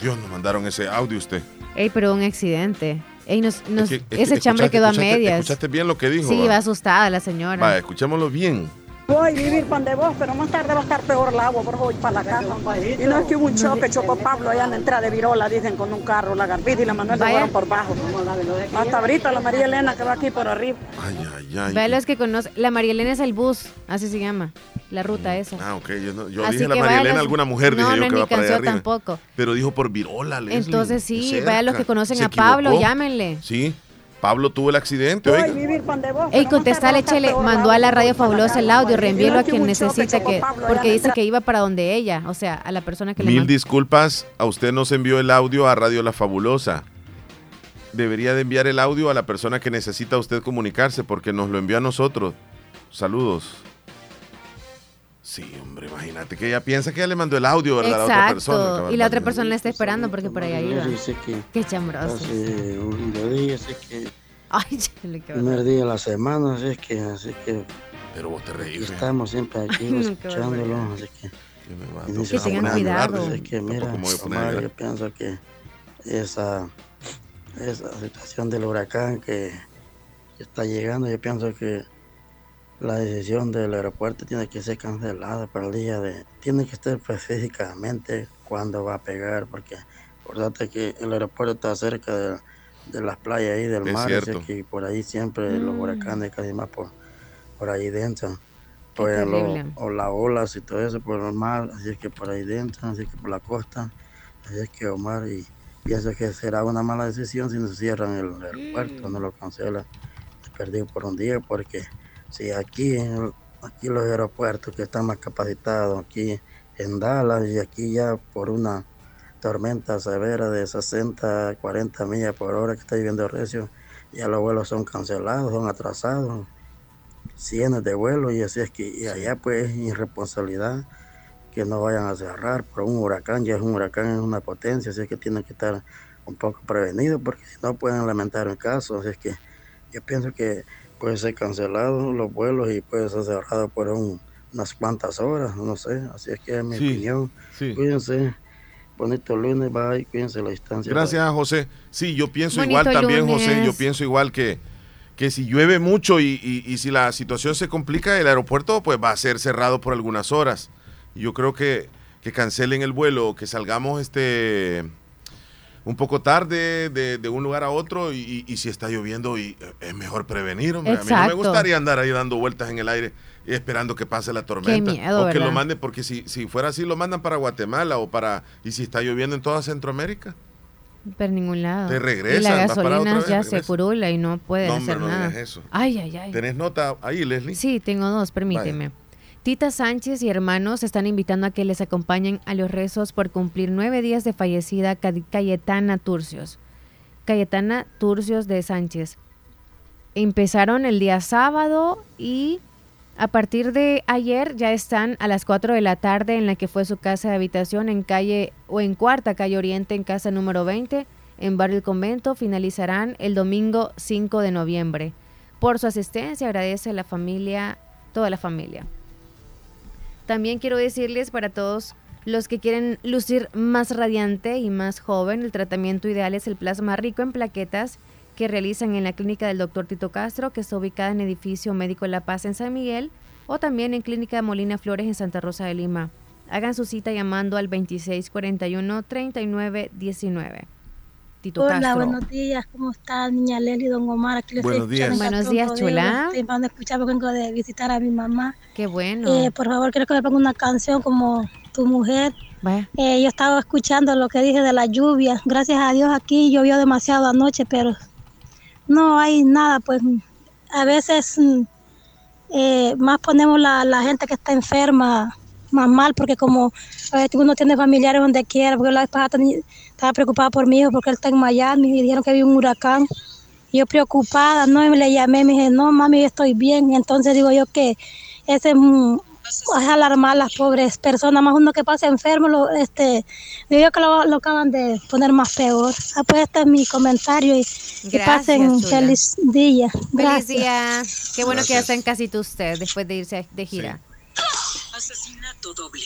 Dios, nos mandaron ese audio usted. Ey, pero un accidente. Ey, nos, nos- Es que- es ese chambre quedó a medias. ¿Escuchaste bien lo que dijo? Sí, va asustada la señora. Va, escuchémoslo bien. Voy a vivir pan de vos, pero más tarde va a estar peor el agua, por voy para la casa. Y no es que hubo un choque, chocó Pablo allá en la entrada de Virola, dicen, con un carro, la Garbita y la Manuel fueron por bajo. Hasta ahorita la María Elena que va aquí por arriba. Ay, ay, ay. Ve los que conoce. La María Elena es el bus, así se llama. La ruta esa. Ah, ok. Yo, no- yo Así dije la que María Elena, los- alguna mujer, No, dije no yo que va para allá arriba. tampoco. Pero dijo por Virola, Leslie. Entonces sí, vaya los que conocen ¿Se a Pablo, equivocó? llámenle. Sí, Pablo tuvo el accidente, oiga. Ey, contestale, Chele, mandó a la radio fabulosa el audio, reenvíelo a quien necesita que, porque dice que iba para donde ella, o sea, a la persona que le Mil mandó. disculpas, a usted nos envió el audio a Radio La Fabulosa. Debería de enviar el audio a la persona que necesita usted comunicarse porque nos lo envió a nosotros. Saludos. Sí, hombre, imagínate que ella piensa que ella le mandó el audio, ¿verdad? A la otra persona. Y la otra persona le está esperando porque por ahí iba. Dice que Qué chambroso. hace un día, así que Ay, chale, qué primer día de la semana, así que, así que Pero vos te reís. aquí estamos siempre aquí Ay, no, qué escuchándolo, así que Que inicio tengan semana, cuidado. Así que mira, me Omar, yo pienso que esa, esa situación del huracán que está llegando, yo pienso que la decisión del aeropuerto tiene que ser cancelada para el día de... Tiene que estar específicamente cuándo va a pegar, porque acordate que el aeropuerto está cerca de, de las playas ahí del Es mar, así que por ahí siempre los Mm. huracanes casi más por, por ahí dentro. Pues, lo- o las olas y todo eso por el mar, así es que por ahí dentro, así que por la costa, así es que Omar, y pienso que será una mala decisión si nos cierran el aeropuerto, no lo cancelan, perdido por un día, porque si aquí, en el- aquí los aeropuertos que están más capacitados, aquí en Dallas y aquí ya por una tormenta severa de 60, 40 millas por hora que está lloviendo recio, ya los vuelos son cancelados, son atrasados, cientos de vuelos y así es que y allá pues es irresponsabilidad que no vayan a cerrar por un huracán, ya es un huracán, es una potencia, así es que tienen que estar un poco prevenidos porque si no pueden lamentar el caso, así es que yo pienso que puede ser cancelado los vuelos y puede ser cerrado por un- unas cuantas horas, no sé, así es que es mi Sí, opinión. sí. Cuídense, bonito lunes, bye, cuídense la distancia. Gracias, José. Sí, yo pienso Bonito igual también, José. Yo pienso igual que, que si llueve mucho y, y- y si la situación se complica, el aeropuerto pues va a ser cerrado por algunas horas. Yo creo que, que cancelen el vuelo, que salgamos este un poco tarde de, de un lugar a otro y, y- y si está lloviendo y eh, es mejor prevenir. hombre. A mí no me gustaría andar ahí dando vueltas en el aire y esperando que pase la tormenta. miedo, o que lo manden, porque si, si fuera así, lo mandan para Guatemala o para... Y si está lloviendo en toda Centroamérica. Por ningún lado. Te y regresan, la vas para gasolina vez, ya se curula y no pueden No, hacer no nada. eso. Ay, ay, ay. ¿Tenés nota ahí, Leslie? Sí, tengo dos, permíteme. Tita Sánchez y hermanos están invitando a que les acompañen a los rezos por cumplir nueve días de fallecida Ca- Cayetana Turcios. Cayetana Turcios de Sánchez. Empezaron el día sábado y a partir de ayer ya están a las 4 de la tarde en la que fue su casa de habitación en calle o en cuarta calle Oriente en casa número 20 en Barrio El Convento. Finalizarán el domingo 5 de noviembre. Por su asistencia agradece a la familia, toda la familia. También quiero decirles para todos los que quieren lucir más radiante y más joven, el tratamiento ideal es el plasma rico en plaquetas que realizan en la clínica del Dr. Tito Castro, que está ubicada en edificio Médico La Paz en San Miguel, o también en Clínica Molina Flores en Santa Rosa de Lima. Hagan su cita llamando al 2641-3919. Tito Hola, Castro. buenos días. ¿Cómo está niña Leli, don Omar? Aquí les Buenos estoy días. Buenos días, chula. Rodeo. Estoy van a escuchar porque vengo de visitar a mi mamá. Qué bueno. Eh, por favor, quiero que me ponga una canción como Tu Mujer. Eh, yo estaba escuchando lo que dije de la lluvia. Gracias a Dios aquí llovió demasiado anoche, pero no hay nada. Pues a veces mm, eh, más ponemos la, la gente que está enferma más mal porque como eh, uno tiene familiares donde quiera, porque la vez estaba preocupada por mi hijo porque él está en Miami y dijeron que había un huracán. Yo preocupada, ¿no? Y le llamé, me dije, no, mami, yo estoy bien. Entonces digo yo que ese es, alarmar a las pobres personas, más uno que pasa enfermo, lo, este, digo yo que lo, lo acaban de poner más peor. Ah, pues este es mi comentario y, y Gracias, pasen feliz día. Feliz Gracias. día. Qué bueno que ya Gracias. está en casita usted después de irse de gira. Asesinato doble.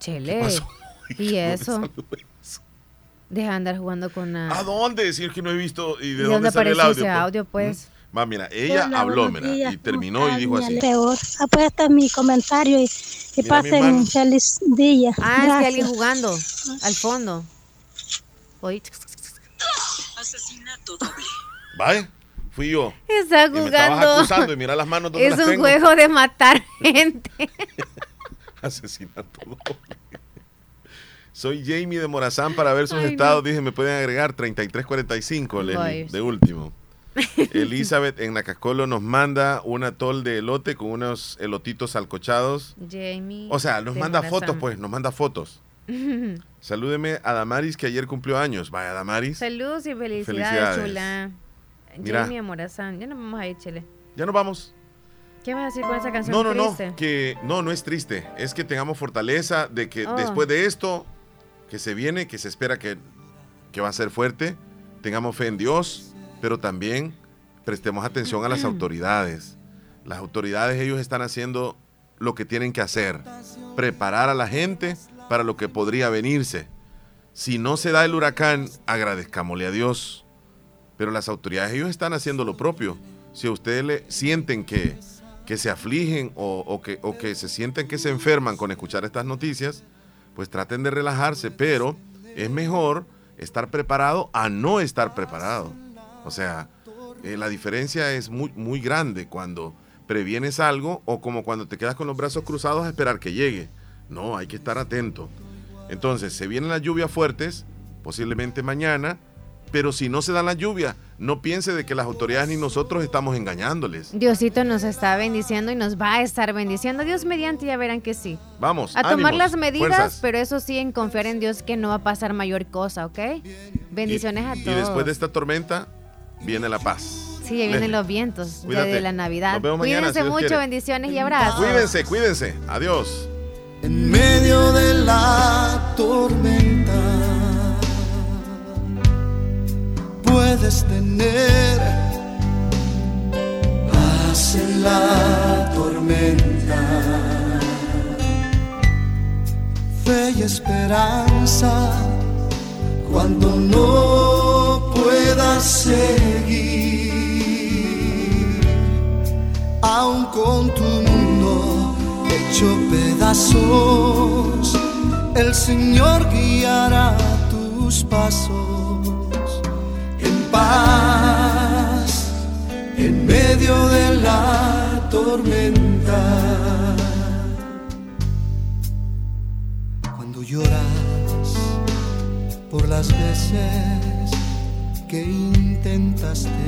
Chele. pasó? ¿Y eso? Deja de andar jugando con la... ¿A dónde decir que no he visto y de, ¿De dónde, dónde salió el apareció audio? ese audio, pues? Mm. Va, mira, ella Hola, habló, mira, días, y ¿cómo terminó y dijo así. Peor. Ah, pues este es mi comentario y, y Mira mi pasen mano. feliz día. Ah, es que Gracias. alguien jugando al fondo. Oye, Asesinato doble. Vaya, fui yo. está Y me estabas jugando. acusando y mira las manos donde Es las un tengo. juego de matar gente. Asesinato doble. Soy Jamie de Morazán para ver sus Ay, no. estados. Dije, me pueden agregar 3345, Leslie, Vaya. de último. Elizabeth en Nacascolo nos manda un atol de elote con unos elotitos salcochados. Jamie. O sea, nos de manda Morazán. fotos, pues, nos manda fotos. Salúdeme a Damaris que ayer cumplió años. Vaya, Damaris. Saludos y felicidades, Felicidades. chula. Mira. Jamie Amorazán. Ya nos vamos a ir, chile. Ya nos vamos. ¿Qué vas a decir con esa canción No, no, triste? no, que no, no es triste. Es que tengamos fortaleza de que Oh. después de esto, que se viene, que se espera que, que va a ser fuerte, tengamos fe en Dios, pero también prestemos atención a las autoridades. Las autoridades, ellos están haciendo lo que tienen que hacer, preparar a la gente para lo que podría venirse. Si no se da el huracán, agradezcámosle a Dios. Pero las autoridades, ellos están haciendo lo propio. Si a ustedes le sienten que, que se afligen o, o que, o que se sienten que se enferman con escuchar estas noticias, pues traten de relajarse, pero es mejor estar preparado a no estar preparado. O sea, eh, la diferencia es muy, muy grande cuando previenes algo o como cuando te quedas con los brazos cruzados a esperar que llegue. No, hay que estar atento. Entonces, se vienen las lluvias fuertes, posiblemente mañana, pero si no se dan las lluvias, no piense de que las autoridades ni nosotros estamos engañándoles. Diosito nos está bendiciendo y nos va a estar bendiciendo. Dios mediante, ya verán que sí. Vamos, A tomar las medidas, fuerzas. pero eso sí, en confiar en Dios que no va a pasar mayor cosa, ¿ok? Bendiciones a Y todos. después de esta tormenta, viene la paz. Sí, ya vienen los vientos ya Cuídate. de la Navidad. Nos vemos mañana, Cuídense si mucho, quiere. bendiciones y abrazos. Cuídense, cuídense. Adiós. En medio de la tormenta puedes tener. Paz en la tormenta, fe y esperanza cuando no puedas seguir, aun con tu mundo hecho pedazos, el Señor guiará tus pasos paz, en medio de la tormenta. Cuando lloras por las veces que intentaste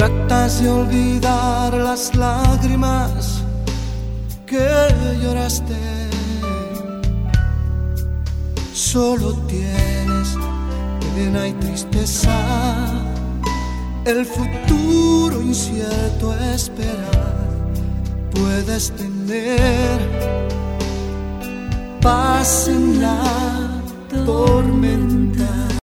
Tratas de olvidar las lágrimas que lloraste. Solo tienes pena y tristeza. El futuro incierto esperar. Puedes tener paz en la tormenta.